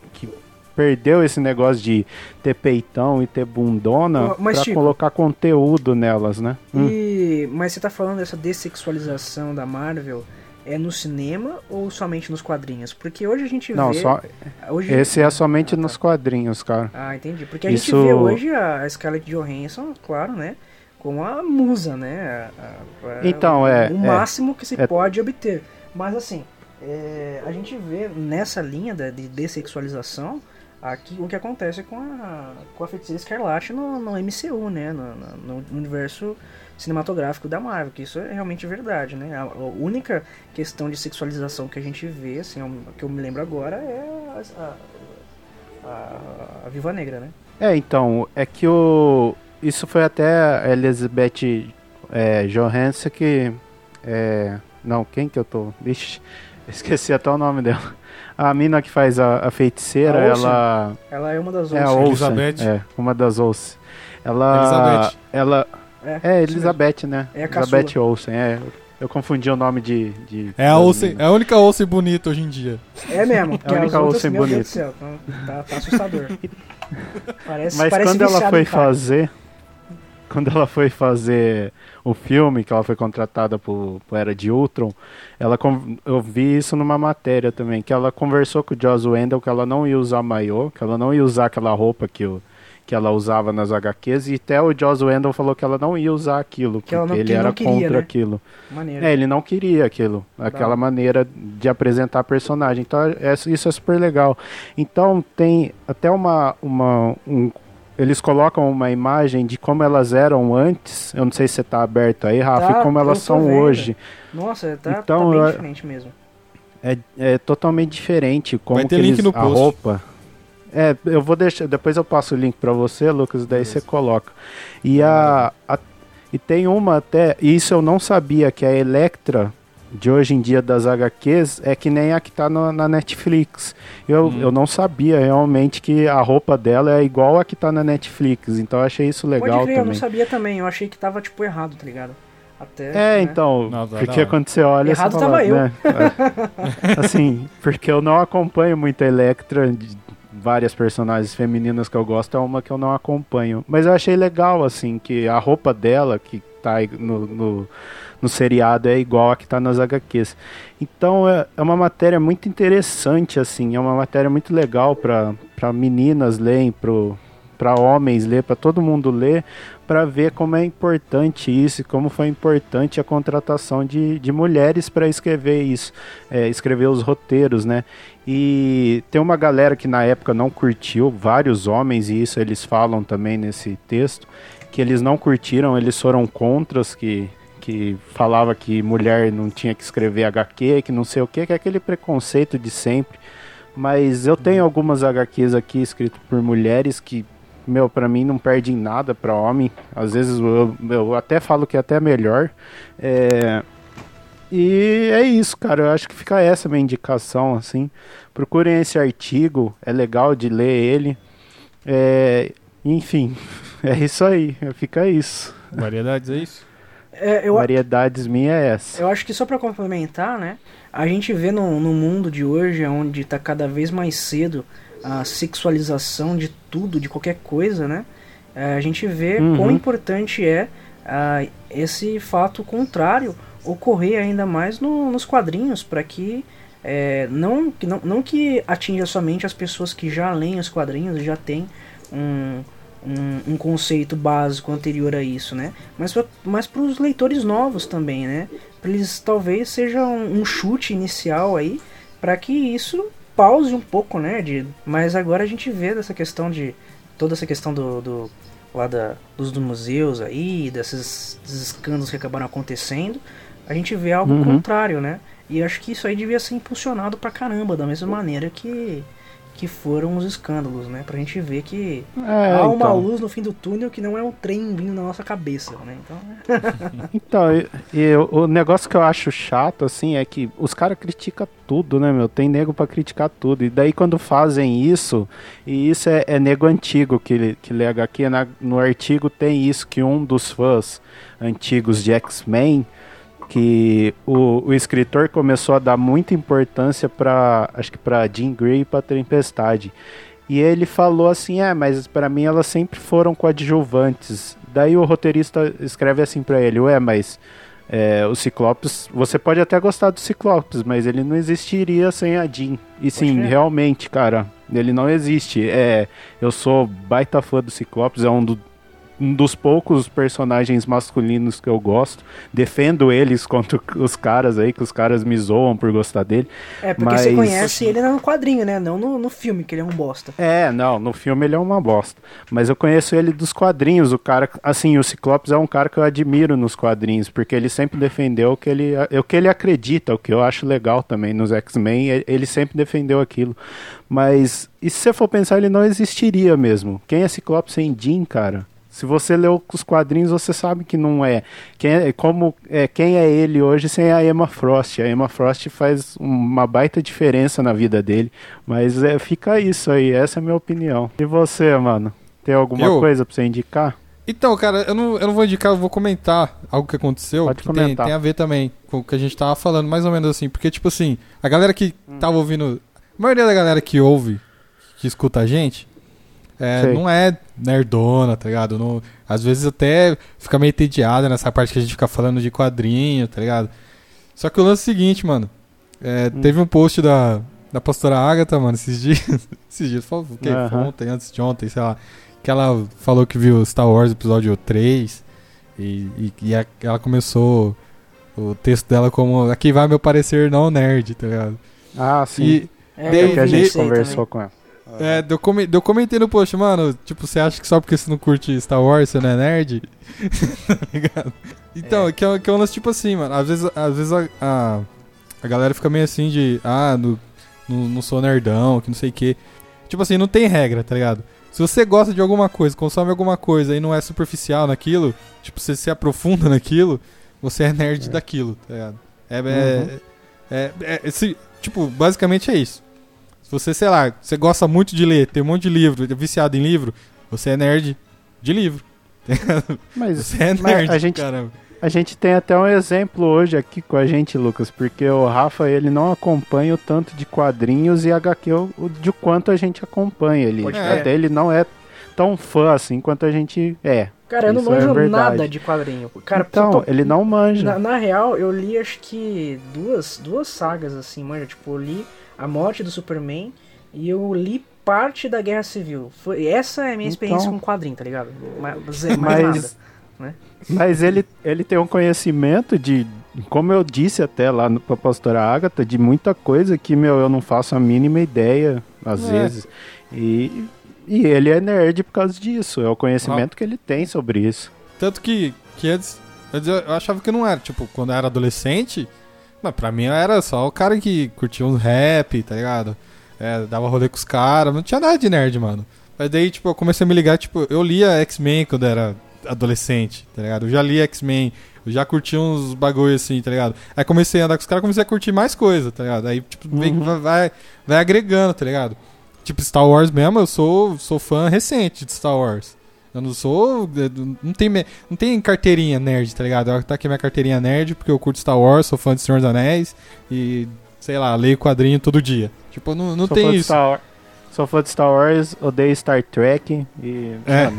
perdeu esse negócio de ter peitão e ter bundona Mas, pra tipo, colocar conteúdo nelas, né? Hum. E... Mas você tá falando dessa dessexualização da Marvel é no cinema ou somente nos quadrinhos? Porque hoje a gente Não, vê... só Hoje... esse é somente Ah, tá. nos quadrinhos, cara. Ah, entendi. Porque a Isso- gente vê hoje a Scarlett Johansson, claro, né? Como a musa, né? a- a- Então, é- O é- máximo que se é- pode obter. Mas assim, é, a gente vê nessa linha de dessexualização aqui o que acontece com a, com a feiticeira Escarlate no, no MCU, né? No, no- no universo cinematográfico da Marvel, que isso é realmente verdade, né? A, a única questão de sexualização que a gente vê, assim, que eu me lembro agora, é a, a, a, Viva Negra, né? É, então, é que o. Isso foi até a Elizabeth é, Johansson que. É, não, quem que eu tô? Vixe, esqueci até o nome dela. A mina que faz a, a feiticeira, A Olsen. ela. Ela é uma das É a Olsen. Olsen. Elizabeth. É, uma das Olsen. Ela. Elizabeth. Ela. É, É, Elizabeth, né? É a Elizabeth Olsen, é. Eu confundi o nome de. de É a, Olsen, é a única Olsen bonita hoje em dia. É mesmo, É a única Olsen meu Deus bonita. do céu, tá, tá- tá assustador. Parece, Mas parece quando ela foi cara. fazer. Quando ela foi fazer o filme, que ela foi contratada por, por Era de Ultron, ela eu vi isso numa matéria também, que ela conversou com o Joss Wendell que ela não ia usar maiô, que ela não ia usar aquela roupa que, o, que ela usava nas HQs, e até o Joss Wendell falou que ela não ia usar aquilo, Que porque não- ele era queria, contra né? aquilo. É, ele não queria aquilo, aquela maneira de apresentar personagem. Então, é- isso é super legal. Então, tem até uma. uma um- eles colocam uma imagem de como elas eram antes. Eu não sei se você tá aberto aí, Rafa, Tá, e como elas são vendo. hoje. Nossa, tá, Então, tá bem eu- diferente mesmo. É, é totalmente diferente. Como Vai ter que link eles, no a post. roupa. É, eu vou deixar. Depois eu passo o link pra você, Lucas, daí você coloca. E a, a- E tem uma até. E isso eu não sabia, que a Electra de hoje em dia das HQs é que nem a que tá no- na Netflix. Eu, Hum. eu não sabia realmente que a roupa dela é igual a que tá na Netflix. Então eu achei isso legal Pode crer, eu não também. sabia também. Eu achei que tava, tipo, errado, tá ligado? Até, É, né? então, Não, tá porque quando você olha, Errado você fala, tava eu. né? É. assim, porque eu não acompanho muito a Electra, de várias personagens femininas que eu gosto, é uma que eu não acompanho. Mas eu achei legal, assim, que a roupa dela, que tá no, no, no seriado, é igual a que tá nas HQs. Então é, é uma matéria muito interessante, assim, é uma matéria muito legal para meninas lerem, para homens ler, para todo mundo ler, para ver como é importante isso e como foi importante a contratação de, de mulheres para escrever isso, é, escrever os roteiros, né? E tem uma galera que na época não curtiu, vários homens, e isso eles falam também nesse texto, que eles não curtiram, eles foram contras, que, que falava que mulher não tinha que escrever HQ, que não sei o que, que é aquele preconceito de sempre. Mas eu tenho algumas HQs aqui escritas por mulheres que meu, pra mim não perde em nada pra homem. Às vezes eu, eu até falo que é até melhor. É... E é isso, cara. Eu acho que fica essa minha indicação, assim. Procurem esse artigo, é legal de ler ele. É... Enfim, É isso aí, fica isso. Variedades, é isso? É, eu, Variedades minha é essa. Eu acho que só pra complementar, né? A gente vê no, no mundo de hoje, onde tá cada vez mais cedo a sexualização de tudo, de qualquer coisa, né? É, a gente vê Uhum. quão importante é ah, esse fato contrário ocorrer ainda mais no- nos quadrinhos, para que é, não, que não, não que atinja somente as pessoas que já leem os quadrinhos já têm um, um, um conceito básico anterior a isso, né? Mas, mas para os leitores novos também, né? Para eles talvez seja um, um chute inicial aí para que isso pause um pouco, né? De, mas agora a gente vê dessa questão de toda essa questão do, do lá da, dos, dos museus aí, desses, desses escândalos que acabaram acontecendo, a gente vê algo Uhum. contrário, né? E acho que isso aí devia ser impulsionado pra caramba, da mesma maneira que que foram os escândalos, né? Pra gente ver que É, há uma então. luz no fim do túnel que não é um trem vindo na nossa cabeça, né? Então, Então, e, e o o negócio que eu acho chato, assim, é que os caras criticam tudo, né, meu? Tem nego pra criticar tudo. E daí quando fazem isso, e isso é, é nego antigo que, que lê HQ, na, no artigo tem isso, que um dos fãs antigos de X-Men, que o, o escritor começou a dar muita importância pra, acho que pra Jean Grey e pra Tempestade. E ele falou assim, é, mas pra mim elas sempre foram coadjuvantes. Daí o roteirista escreve assim pra ele, ué, mas é, o Ciclopes, você pode até gostar do Ciclopes, mas ele não existiria sem a Jean. E sim, realmente, cara, ele não existe. É, eu sou baita fã do Ciclopes, é um, do- um dos poucos personagens masculinos que eu gosto. Defendo eles contra os caras aí, que os caras me zoam por gostar dele. é porque você Mas- conhece ele no quadrinho, né? Não no, no filme, que ele é um bosta. É, não, no filme ele é uma bosta. Mas eu conheço ele dos quadrinhos. O cara, assim, o Ciclopes é um cara que eu admiro nos quadrinhos, porque ele sempre defendeu o que ele, o que ele acredita, o que eu acho legal também nos X-Men. Ele sempre defendeu aquilo. Mas, e se você for pensar, ele não existiria mesmo. Quem é Ciclopes sem Jean, cara? Se você leu os quadrinhos, você sabe que não é. Quem é, como, é, quem é ele hoje sem a Emma Frost? A Emma Frost faz uma baita diferença na vida dele. Mas é, fica isso aí, essa é a minha opinião. E você, mano? Tem alguma Eu? coisa pra você indicar? Então, cara, eu não, eu não vou indicar, eu vou comentar algo que aconteceu. Pode que tem, comentar. tem a ver também com o que a gente tava falando, mais ou menos assim. Porque, tipo assim, a galera que Hum. tava ouvindo. A maioria da galera que ouve, que escuta a gente, é, não é nerdona, tá ligado? Não, às vezes até fica meio entediada nessa parte que a gente fica falando de quadrinho, tá ligado? Só que o lance é o seguinte, mano. é, Hum. Teve um post da, da pastora Agatha, mano, esses dias. esses dias, foi, o quê? Foi ontem, antes de ontem, sei lá. Que ela falou que viu Star Wars episódio 3 e, e, e a- ela começou o texto dela como Aqui vai meu parecer não nerd, tá ligado? Ah, sim. E É, Daí é que a gente conversou também. com ela. É, eu, come, eu comentei no post, mano, tipo, você acha que só porque você não curte Star Wars você não é nerd? tá ligado? Então, que, é, que é um lance tipo assim, mano. Às vezes, às vezes a, a, a galera fica meio assim de, ah, no, no, não sou nerdão, que não sei o quê. Tipo assim, não tem regra, tá ligado? Se você gosta de alguma coisa, consome alguma coisa e não é superficial naquilo, tipo, você se aprofunda naquilo, você é nerd daquilo, tá ligado? É, é, é, é- esse- tipo, basicamente é isso. Se você, sei lá, você gosta muito de ler, tem um monte de livro, é viciado em livro, você é nerd de livro. Mas, Você é mas nerd, a gente caramba. A gente tem até um exemplo hoje aqui com a gente, Lucas, porque o Rafa ele não acompanha o tanto de quadrinhos e HQ o- o- de quanto a gente acompanha. Ele, crer. até ele não é tão fã assim quanto a gente é. Cara, eu não Isso é manjo verdade. nada de quadrinho. Cara, então, tô- ele não manja. na, na real, eu li acho que duas, duas sagas assim, manja. Tipo, eu li A Morte do Superman e eu li parte da Guerra Civil. Foi, essa é a minha experiência Então. com quadrinho, tá ligado? Mais, mais nada. Mas, mas ele, ele tem um conhecimento de, como eu disse até lá no, pra pastora Agatha, de muita coisa que, meu, eu não faço a mínima ideia, às É. vezes. E, e ele é nerd por causa disso, é o conhecimento que ele tem sobre isso. Tanto que, que antes, antes eu eu achava que não era. Tipo, quando eu era adolescente, não, pra mim era só o cara que curtia uns rap, tá ligado? É, dava rolê com os caras, não tinha nada de nerd, mano. Mas daí, tipo, eu comecei a me ligar, tipo, eu lia X-Men quando era adolescente, tá ligado? Eu já li X-Men, eu já curti uns bagulho assim, tá ligado? Aí comecei a andar com os caras, comecei a curtir mais coisa, tá ligado? Aí, tipo, Uhum. vai, vai, vai agregando, tá ligado? Tipo, Star Wars mesmo, eu sou, sou fã recente de Star Wars. Eu não sou. Não tem, não tem carteirinha nerd, tá ligado? Eu tá aqui minha carteirinha nerd porque eu curto Star Wars, sou fã de Senhor dos Anéis e, sei lá, leio quadrinho todo dia. Tipo, não, não Sou tem isso. Sou fã de Star Wars, odeio Star Trek e. É.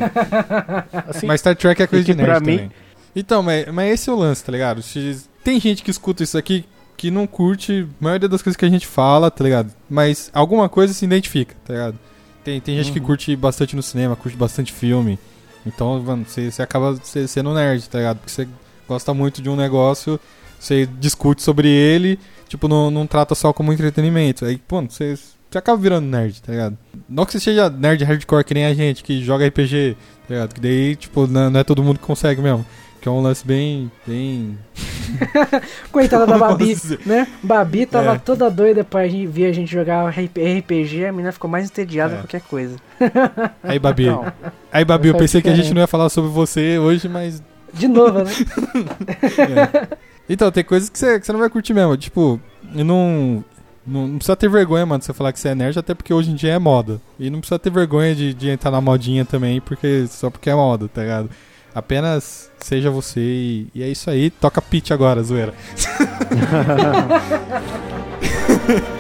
assim, Mas Star Trek é coisa de nerd pra mim- também. Então, mas, mas esse é o lance, tá ligado? Se- Tem gente que escuta isso aqui que não curte a maioria das coisas que a gente fala, tá ligado? Mas alguma coisa se identifica, tá ligado? Tem, tem gente que Uhum. curte bastante no cinema, curte bastante filme. Então, mano, você, você acaba se- sendo nerd, tá ligado? Porque você gosta muito de um negócio, você discute sobre ele, tipo, não, não trata só como entretenimento. Aí, pô, você, você acaba virando nerd, tá ligado? Não que você seja nerd hardcore que nem a gente, que joga RPG, tá ligado? Que daí, tipo, não, não é todo mundo que consegue mesmo. Que é um lance bem. bem. Coitada da Babi, né? Babi tava É. toda doida pra ver a gente jogar RPG, a menina ficou mais entediada É. que qualquer coisa. Aí, Babi. Não. Aí, Babi, eu é pensei que a gente não ia falar sobre você hoje, mas. De novo, né? Então, tem coisas que você, que você não vai curtir mesmo. Tipo, e não. Não, não precisa ter vergonha, mano, de você falar que você é nerd, até porque hoje em dia é moda. E não precisa ter vergonha de, de entrar na modinha também, porque só porque é moda, tá ligado? Apenas seja você e, e é isso aí. Toca pitch agora, zoeira.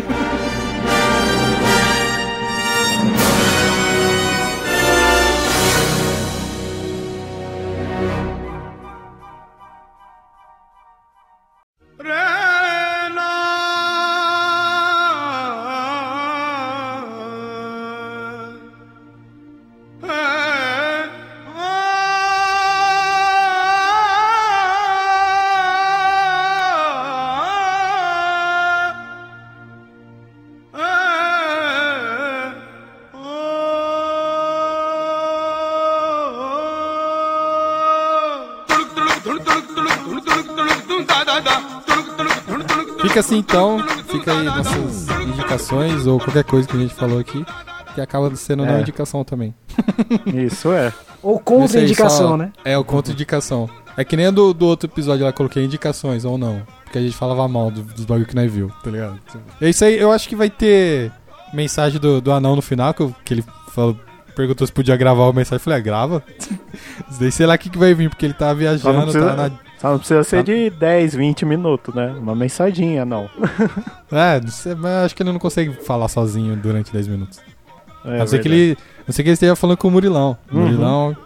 Fica assim então, fica aí nossas indicações ou qualquer coisa que a gente falou aqui, que acaba sendo não É. indicação também. Isso é. Ou Esse contra aí indicação, só- né? É, o contra indicação. É que nem a do, do outro episódio lá, coloquei indicações ou não. Porque a gente falava mal do- dos bagulho que nós viu, tá ligado? É isso aí, eu acho que vai ter mensagem do, do anão no final, que, eu- que ele falou, perguntou se podia gravar o mensagem. Eu falei, ah, grava. Daí sei lá o que, que vai vir, porque ele tava viajando, precisa- tá na. Só não precisa ser Tá. de 10, 20 minutos, né? Uma mensadinha, não. É, não sei, mas acho que ele não consegue falar sozinho durante 10 minutos. É a não ser que ele. Não ser que ele esteja falando com o Murilão. Uhum. Murilão.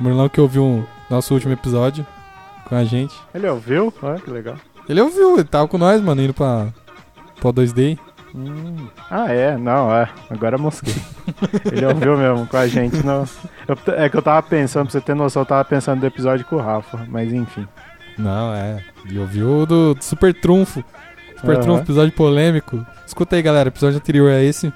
Murilão que ouviu um, nosso último episódio com a gente. Ele ouviu? Olha que legal. Ele ouviu, ele tava com nós, mano, indo pra. Pro 2D. Hum. Ah, é? Não, é. Agora eu mosquei. Ele ouviu mesmo com a gente. No... Eu- é que eu tava pensando, pra você ter noção, eu tava pensando do episódio com o Rafa. Mas enfim. Não, é. Ele ouviu do, do Super Trunfo. Super Aham. Trunfo, episódio polêmico. Escuta aí, galera. O episódio anterior é esse.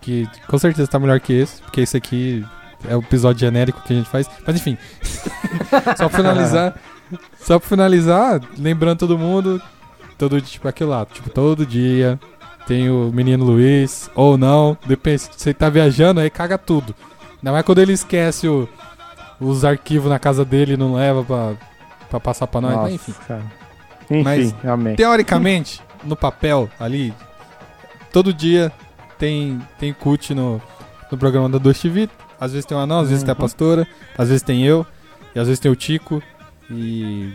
Que com certeza tá melhor que esse. Porque esse aqui é o episódio genérico que a gente faz. Mas enfim. só pra finalizar. Só pra finalizar, lembrando todo mundo. Todo dia, tipo, aquilo lá. Tipo, todo dia tem o menino Luiz. Ou não. Depende. Se você tá viajando, aí caga tudo. Ainda mais quando ele esquece o- os arquivos na casa dele e não leva pra, pra passar pra nós. Mas, Nossa, enfim. cara. Enfim, Mas- amém. Teoricamente, no papel ali, todo dia tem, tem cut no, no programa da 2TV. Às vezes tem o anão, às vezes tem a Uhum. pastora, às vezes tem eu, e às vezes tem o Tico. E.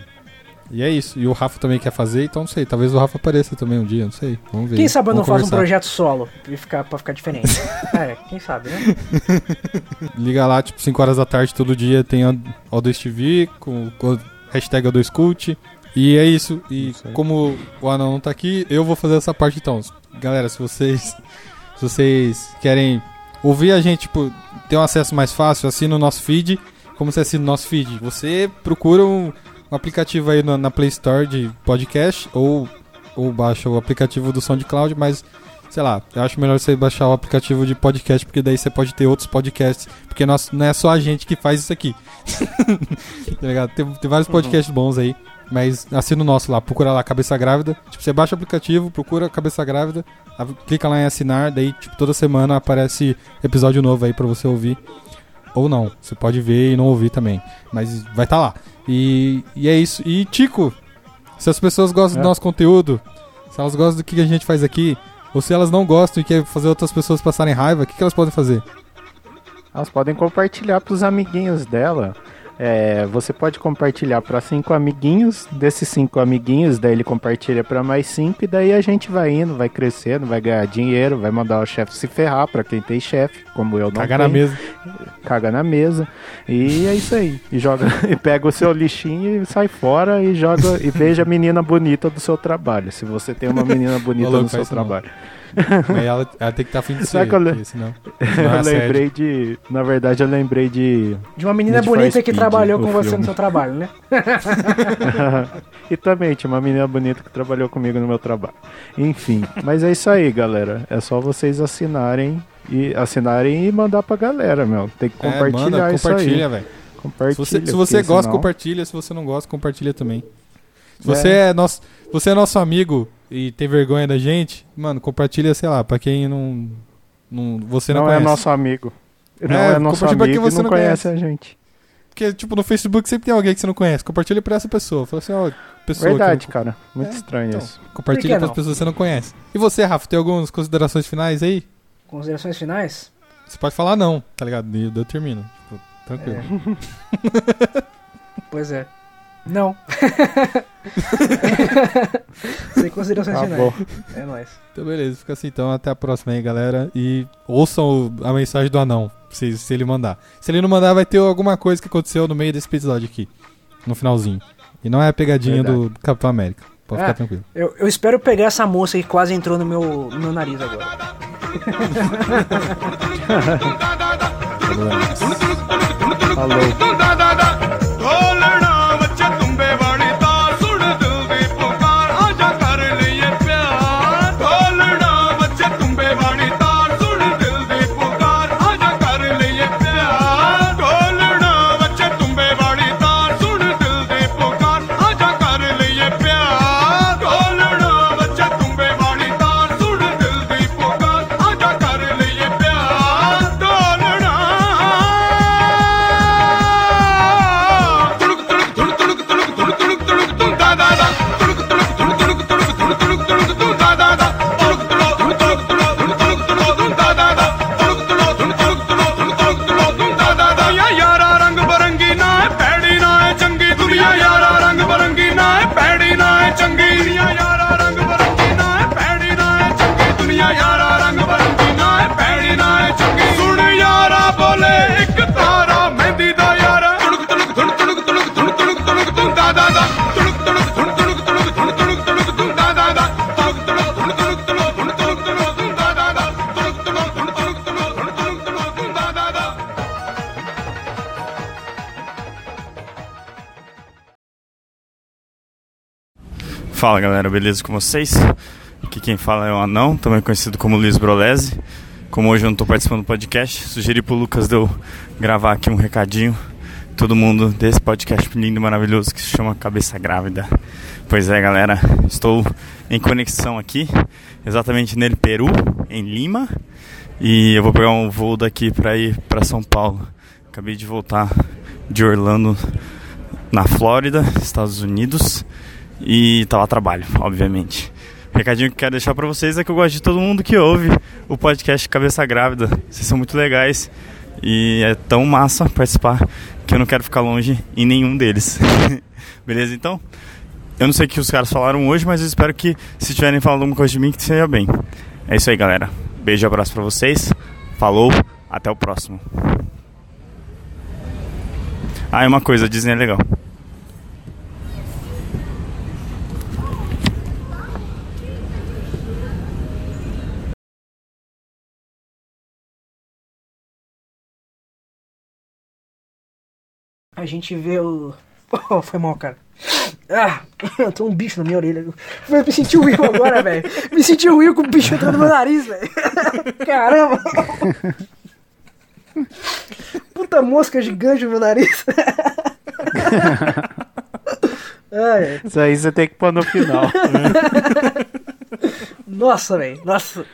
E é isso. E o Rafa também quer fazer, então não sei. Talvez o Rafa apareça também um dia, não sei. Vamos ver. Quem sabe eu não faço um projeto solo pra ficar, pra ficar diferente. é, quem sabe, né? Liga lá, tipo, 5 horas da tarde todo dia tem a O2TV com, com hashtag O2Cult. E é isso. E como o Anão não tá aqui, eu vou fazer essa parte então. Galera, se vocês. Se vocês querem ouvir a gente, tipo, ter um acesso mais fácil, assina o nosso feed. Como você assina o nosso feed? Você procura um, um aplicativo aí na, na Play Store de podcast ou, ou baixa o aplicativo do SoundCloud, mas sei lá, eu acho melhor você baixar o aplicativo de podcast, porque daí você pode ter outros podcasts, porque nós, não é só a gente que faz isso aqui. tá ligado? Tem, tem vários podcasts bons aí, mas assina o nosso lá, procura lá Cabeça Grávida. Tipo, você baixa o aplicativo, procura Cabeça Grávida, clica lá em assinar, daí tipo, toda semana aparece episódio novo aí pra você ouvir. Ou não, você pode ver e não ouvir também, mas vai estar lá. E, e é isso. E Tico, se as pessoas gostam É. do nosso conteúdo, se elas gostam do que a gente faz aqui, ou se elas não gostam e querem fazer outras pessoas passarem raiva, o que, que elas podem fazer? Elas podem compartilhar pros amiguinhos dela. É, você pode compartilhar para cinco amiguinhos. Desses cinco amiguinhos, daí ele compartilha para mais cinco. E daí a gente vai indo, vai crescendo, vai ganhar dinheiro, vai mandar o chefe se ferrar para quem tem chefe, como eu não Cagar tenho. na mesa. Caga na mesa. E é isso aí. E joga e pega o seu lixinho e sai fora e joga e veja a menina bonita do seu trabalho. Se você tem uma menina bonita no seu isso não. Mas ela, ela tem que estar afim de ser, que eu senão, senão é eu lembrei de. Na verdade, eu lembrei de. De uma menina Need bonita que Speed, trabalhou o com você filme. no seu trabalho, né? e também tinha uma menina bonita que trabalhou comigo no meu trabalho. Enfim, mas é isso aí, galera. É só vocês assinarem e assinarem e mandar pra galera, meu. Tem que É, compartilhar manda, isso compartilha, aí. velho. Compartilha. Se você, se você gosta, senão- compartilha. Se você não gosta, compartilha também. Se você é, nosso, você é nosso amigo e tem vergonha da gente, mano, compartilha, sei lá, pra quem não. não você não, não é conhece. nosso amigo. Não É, é, nosso compartilha pra quem amigo você não não conhece a gente. Porque, tipo, no Facebook sempre tem alguém que você não conhece. Compartilha pra essa pessoa. Fala assim, ó, pessoa. Verdade, cara. Muito É, estranho então. isso. Compartilha pras não? pessoas que você não conhece. E você, Rafa, tem algumas considerações finais aí? Considerações finais? Você pode falar não, tá ligado? E eu termino. Tipo, tranquilo. Pois é. Não. Sem considerações Tá finais. bom. É nóis. Então, beleza. Fica assim, então. Até a próxima aí, galera. E ouçam a mensagem do anão, se, se ele mandar. Se ele não mandar, vai ter alguma coisa que aconteceu no meio desse episódio aqui. No finalzinho. E não é a pegadinha Verdade. do Capitão América. Pode Ah. ficar tranquilo. Eu, eu espero pegar essa moça que quase entrou no meu, no meu nariz agora. Falou. Beleza com vocês? Aqui quem fala é o Anão, também conhecido como Luiz Brolese. Como hoje eu não estou participando do podcast, sugeri pro Lucas de eu gravar aqui um recadinho. Todo mundo desse podcast lindo e maravilhoso que se chama Cabeça Grávida. Pois é, galera, estou em conexão aqui, exatamente nele Peru, em Lima, e eu vou pegar um voo daqui para ir para São Paulo. Acabei de voltar de Orlando, na Flórida, Estados Unidos e tá lá trabalho, obviamente. O recadinho que quero deixar pra vocês é que eu gosto de todo mundo que ouve o podcast Cabeça Grávida. Vocês são muito legais e é tão massa participar que eu não quero ficar longe em nenhum deles. Beleza, então? Eu não sei o que os caras falaram hoje, mas eu espero que se tiverem falado alguma coisa de mim, que seja bem. É isso aí, galera. Beijo e abraço pra vocês. Falou, até o próximo. Ah, e uma coisa, Disney é legal. A gente vê o. Oh, foi mal, cara. Ah, eu tô um bicho na minha orelha. Eu me senti o Will agora, velho. Me senti o Will com o bicho entrando no meu nariz, velho. Caramba. Puta mosca gigante no meu nariz. Isso aí você tem que pôr no final. nossa, velho. Nossa.